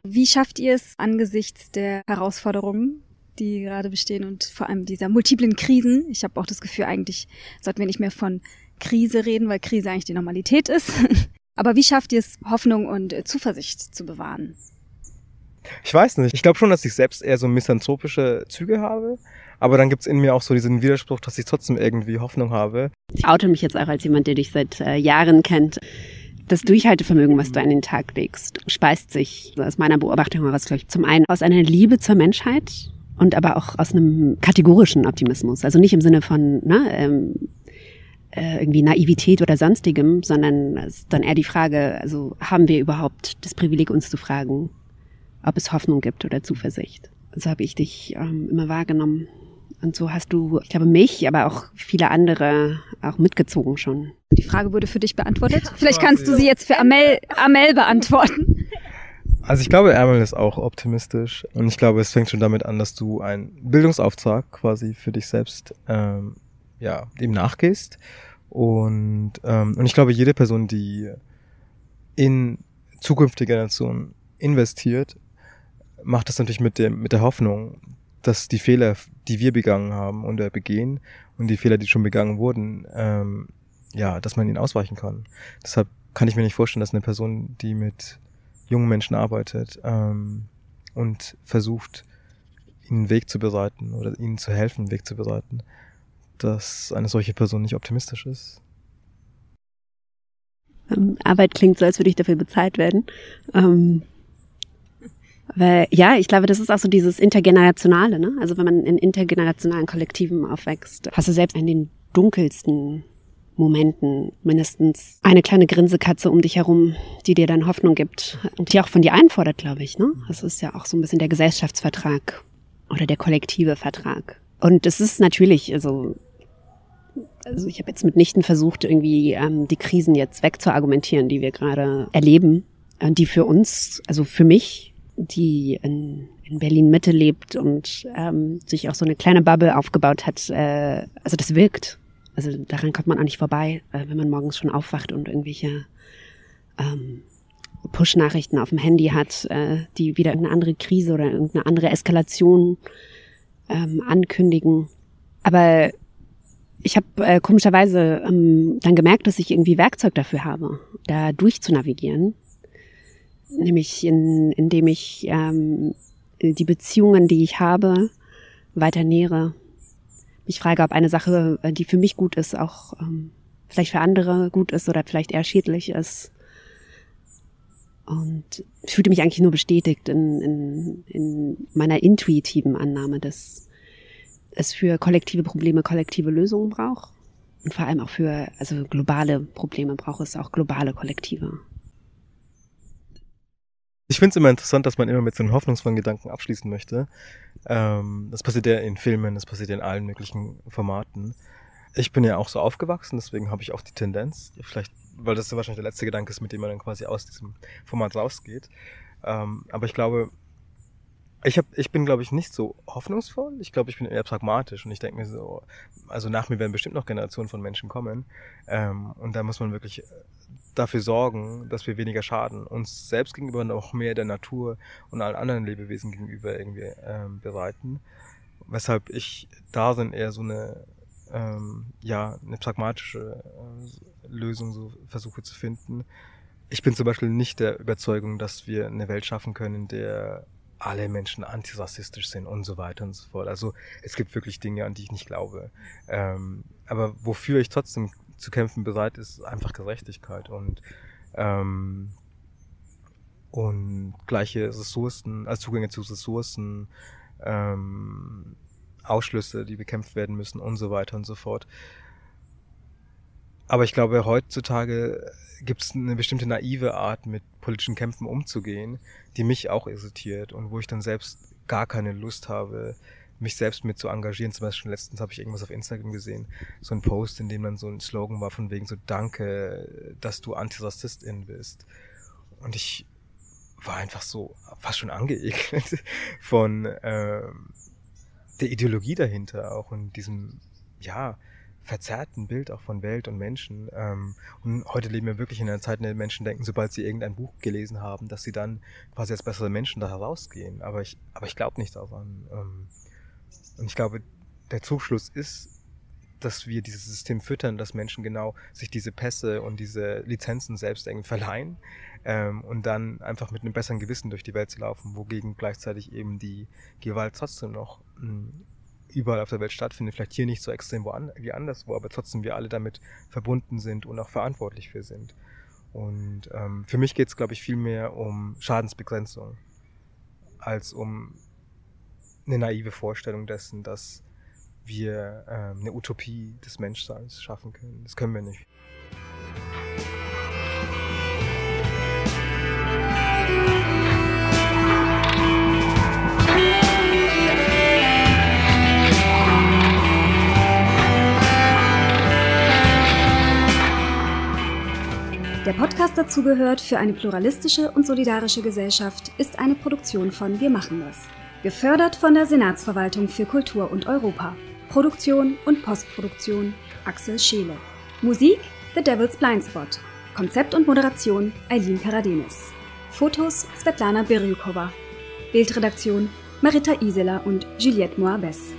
Wie schafft ihr es angesichts der Herausforderungen, die gerade bestehen und vor allem dieser multiplen Krisen? Ich habe auch das Gefühl, eigentlich sollten wir nicht mehr von Krise reden, weil Krise eigentlich die Normalität ist. Aber wie schafft ihr es, Hoffnung und Zuversicht zu bewahren? Ich weiß nicht. Ich glaube schon, dass ich selbst eher so misanthropische Züge habe. Aber dann gibt's in mir auch so diesen Widerspruch, dass ich trotzdem irgendwie Hoffnung habe. Ich oute mich jetzt auch als jemand, der dich seit äh, Jahren kennt. Das Durchhaltevermögen, was du an den Tag legst, speist sich aus meiner Beobachtung heraus, glaube ich, zum einen aus einer Liebe zur Menschheit und aber auch aus einem kategorischen Optimismus. Also nicht im Sinne von na, ne, ähm, äh, irgendwie Naivität oder sonstigem, sondern es ist dann eher die Frage, also haben wir überhaupt das Privileg, uns zu fragen, ob es Hoffnung gibt oder Zuversicht. So habe ich dich ähm, immer wahrgenommen. Und so hast du, ich glaube, mich, aber auch viele andere auch mitgezogen schon. Die Frage wurde für dich beantwortet. Vielleicht kannst du sie jetzt für Amel, Amel beantworten. Also ich glaube, Amel ist auch optimistisch. Und ich glaube, es fängt schon damit an, dass du einen Bildungsauftrag quasi für dich selbst ähm, ja, dem nachgehst. Und, ähm, und ich glaube, jede Person, die in zukünftige Generationen investiert, macht das natürlich mit, dem, mit der Hoffnung, dass die Fehler, die wir begangen haben oder begehen und die Fehler, die schon begangen wurden, ähm, ja, dass man ihnen ausweichen kann. Deshalb kann ich mir nicht vorstellen, dass eine Person, die mit jungen Menschen arbeitet ähm, und versucht, ihnen einen Weg zu bereiten oder ihnen zu helfen, einen Weg zu bereiten, dass eine solche Person nicht optimistisch ist. Ähm, Arbeit klingt so, als würde ich dafür bezahlt werden. Ähm, weil, ja, ich glaube, das ist auch so dieses Intergenerationale, ne? Also wenn man in intergenerationalen Kollektiven aufwächst, hast du selbst in den dunkelsten Momenten mindestens eine kleine Grinsekatze um dich herum, die dir dann Hoffnung gibt und die auch von dir einfordert, glaube ich. Ne? Das ist ja auch so ein bisschen der Gesellschaftsvertrag oder der kollektive Vertrag. Und es ist natürlich, also, also ich habe jetzt mitnichten versucht, irgendwie ähm, die Krisen jetzt wegzuargumentieren, die wir gerade erleben, äh, die für uns, also für mich, die in, in Berlin Mitte lebt und ähm, sich auch so eine kleine Bubble aufgebaut hat, äh, also das wirkt. Also daran kommt man auch nicht vorbei, äh, wenn man morgens schon aufwacht und irgendwelche ähm, Push-Nachrichten auf dem Handy hat, äh, die wieder eine andere Krise oder irgendeine andere Eskalation ähm, ankündigen. Aber ich habe äh, komischerweise ähm, dann gemerkt, dass ich irgendwie Werkzeug dafür habe, da durchzunavigieren. Nämlich in, indem ich ähm, die Beziehungen, die ich habe, weiter nähere, mich frage, ob eine Sache, äh, die für mich gut ist, auch ähm, vielleicht für andere gut ist oder vielleicht eher schädlich ist. Und ich fühlte mich eigentlich nur bestätigt in, in, in meiner intuitiven Annahme, dass es für kollektive Probleme kollektive Lösungen braucht. Und vor allem auch für also globale Probleme braucht es auch globale Kollektive. Ich finde es immer interessant, dass man immer mit so einem hoffnungsvollen Gedanken abschließen möchte. Ähm, das passiert ja in Filmen, das passiert ja in allen möglichen Formaten. Ich bin ja auch so aufgewachsen, deswegen habe ich auch die Tendenz, vielleicht, weil das wahrscheinlich der letzte Gedanke ist, mit dem man dann quasi aus diesem Format rausgeht. Ähm, aber ich glaube, ich, hab, ich bin, glaube ich, nicht so hoffnungsvoll. Ich glaube, ich bin eher pragmatisch und ich denke mir so, also nach mir werden bestimmt noch Generationen von Menschen kommen. Ähm, und da muss man wirklich dafür sorgen, dass wir weniger Schaden uns selbst gegenüber noch mehr der Natur und allen anderen Lebewesen gegenüber irgendwie ähm, bereiten. Weshalb ich da sind eher so eine, ähm, ja, eine pragmatische äh, Lösung so versuche zu finden. Ich bin zum Beispiel nicht der Überzeugung, dass wir eine Welt schaffen können, in der alle Menschen antirassistisch sind und so weiter und so fort. Also es gibt wirklich Dinge, an die ich nicht glaube. Ähm, aber wofür ich trotzdem zu kämpfen bereit ist, einfach Gerechtigkeit und ähm, und gleiche Ressourcen, also Zugänge zu Ressourcen, ähm, Ausschlüsse, die bekämpft werden müssen und so weiter und so fort. Aber ich glaube, heutzutage gibt es eine bestimmte naive Art, mit politischen Kämpfen umzugehen, die mich auch irritiert und wo ich dann selbst gar keine Lust habe, mich selbst mit zu engagieren. Zum Beispiel letztens habe ich irgendwas auf Instagram gesehen, so ein Post, in dem dann so ein Slogan war von wegen so Danke, dass du Antirassistin bist. Und ich war einfach so fast schon angeekelt von ähm, der Ideologie dahinter auch und diesem, ja, verzerrten Bild auch von Welt und Menschen. Ähm, und heute leben wir wirklich in einer Zeit, in der Menschen denken, sobald sie irgendein Buch gelesen haben, dass sie dann quasi als bessere Menschen da herausgehen. Aber ich, aber ich glaube nicht daran. Ähm, und ich glaube, der Zugschluss ist, dass wir dieses System füttern, dass Menschen genau sich diese Pässe und diese Lizenzen selbst irgendwie verleihen ähm, und dann einfach mit einem besseren Gewissen durch die Welt zu laufen, wogegen gleichzeitig eben die Gewalt trotzdem noch mh, hm, überall auf der Welt stattfindet, vielleicht hier nicht so extrem wie anderswo, aber trotzdem wir alle damit verbunden sind und auch verantwortlich für sind. Und ähm, für mich geht es, glaube ich, viel mehr um Schadensbegrenzung als um eine naive Vorstellung dessen, dass wir ähm, eine Utopie des Menschseins schaffen können. Das können wir nicht. Der Podcast dazugehört für eine pluralistische und solidarische Gesellschaft ist eine Produktion von Wir machen das. Gefördert von der Senatsverwaltung für Kultur und Europa. Produktion und Postproduktion Axel Scheele. Musik The Devil's Blindspot. Konzept und Moderation Eileen Karadenis. Fotos Svetlana Biryukova. Bildredaktion Marita Isela und Juliette Moabes.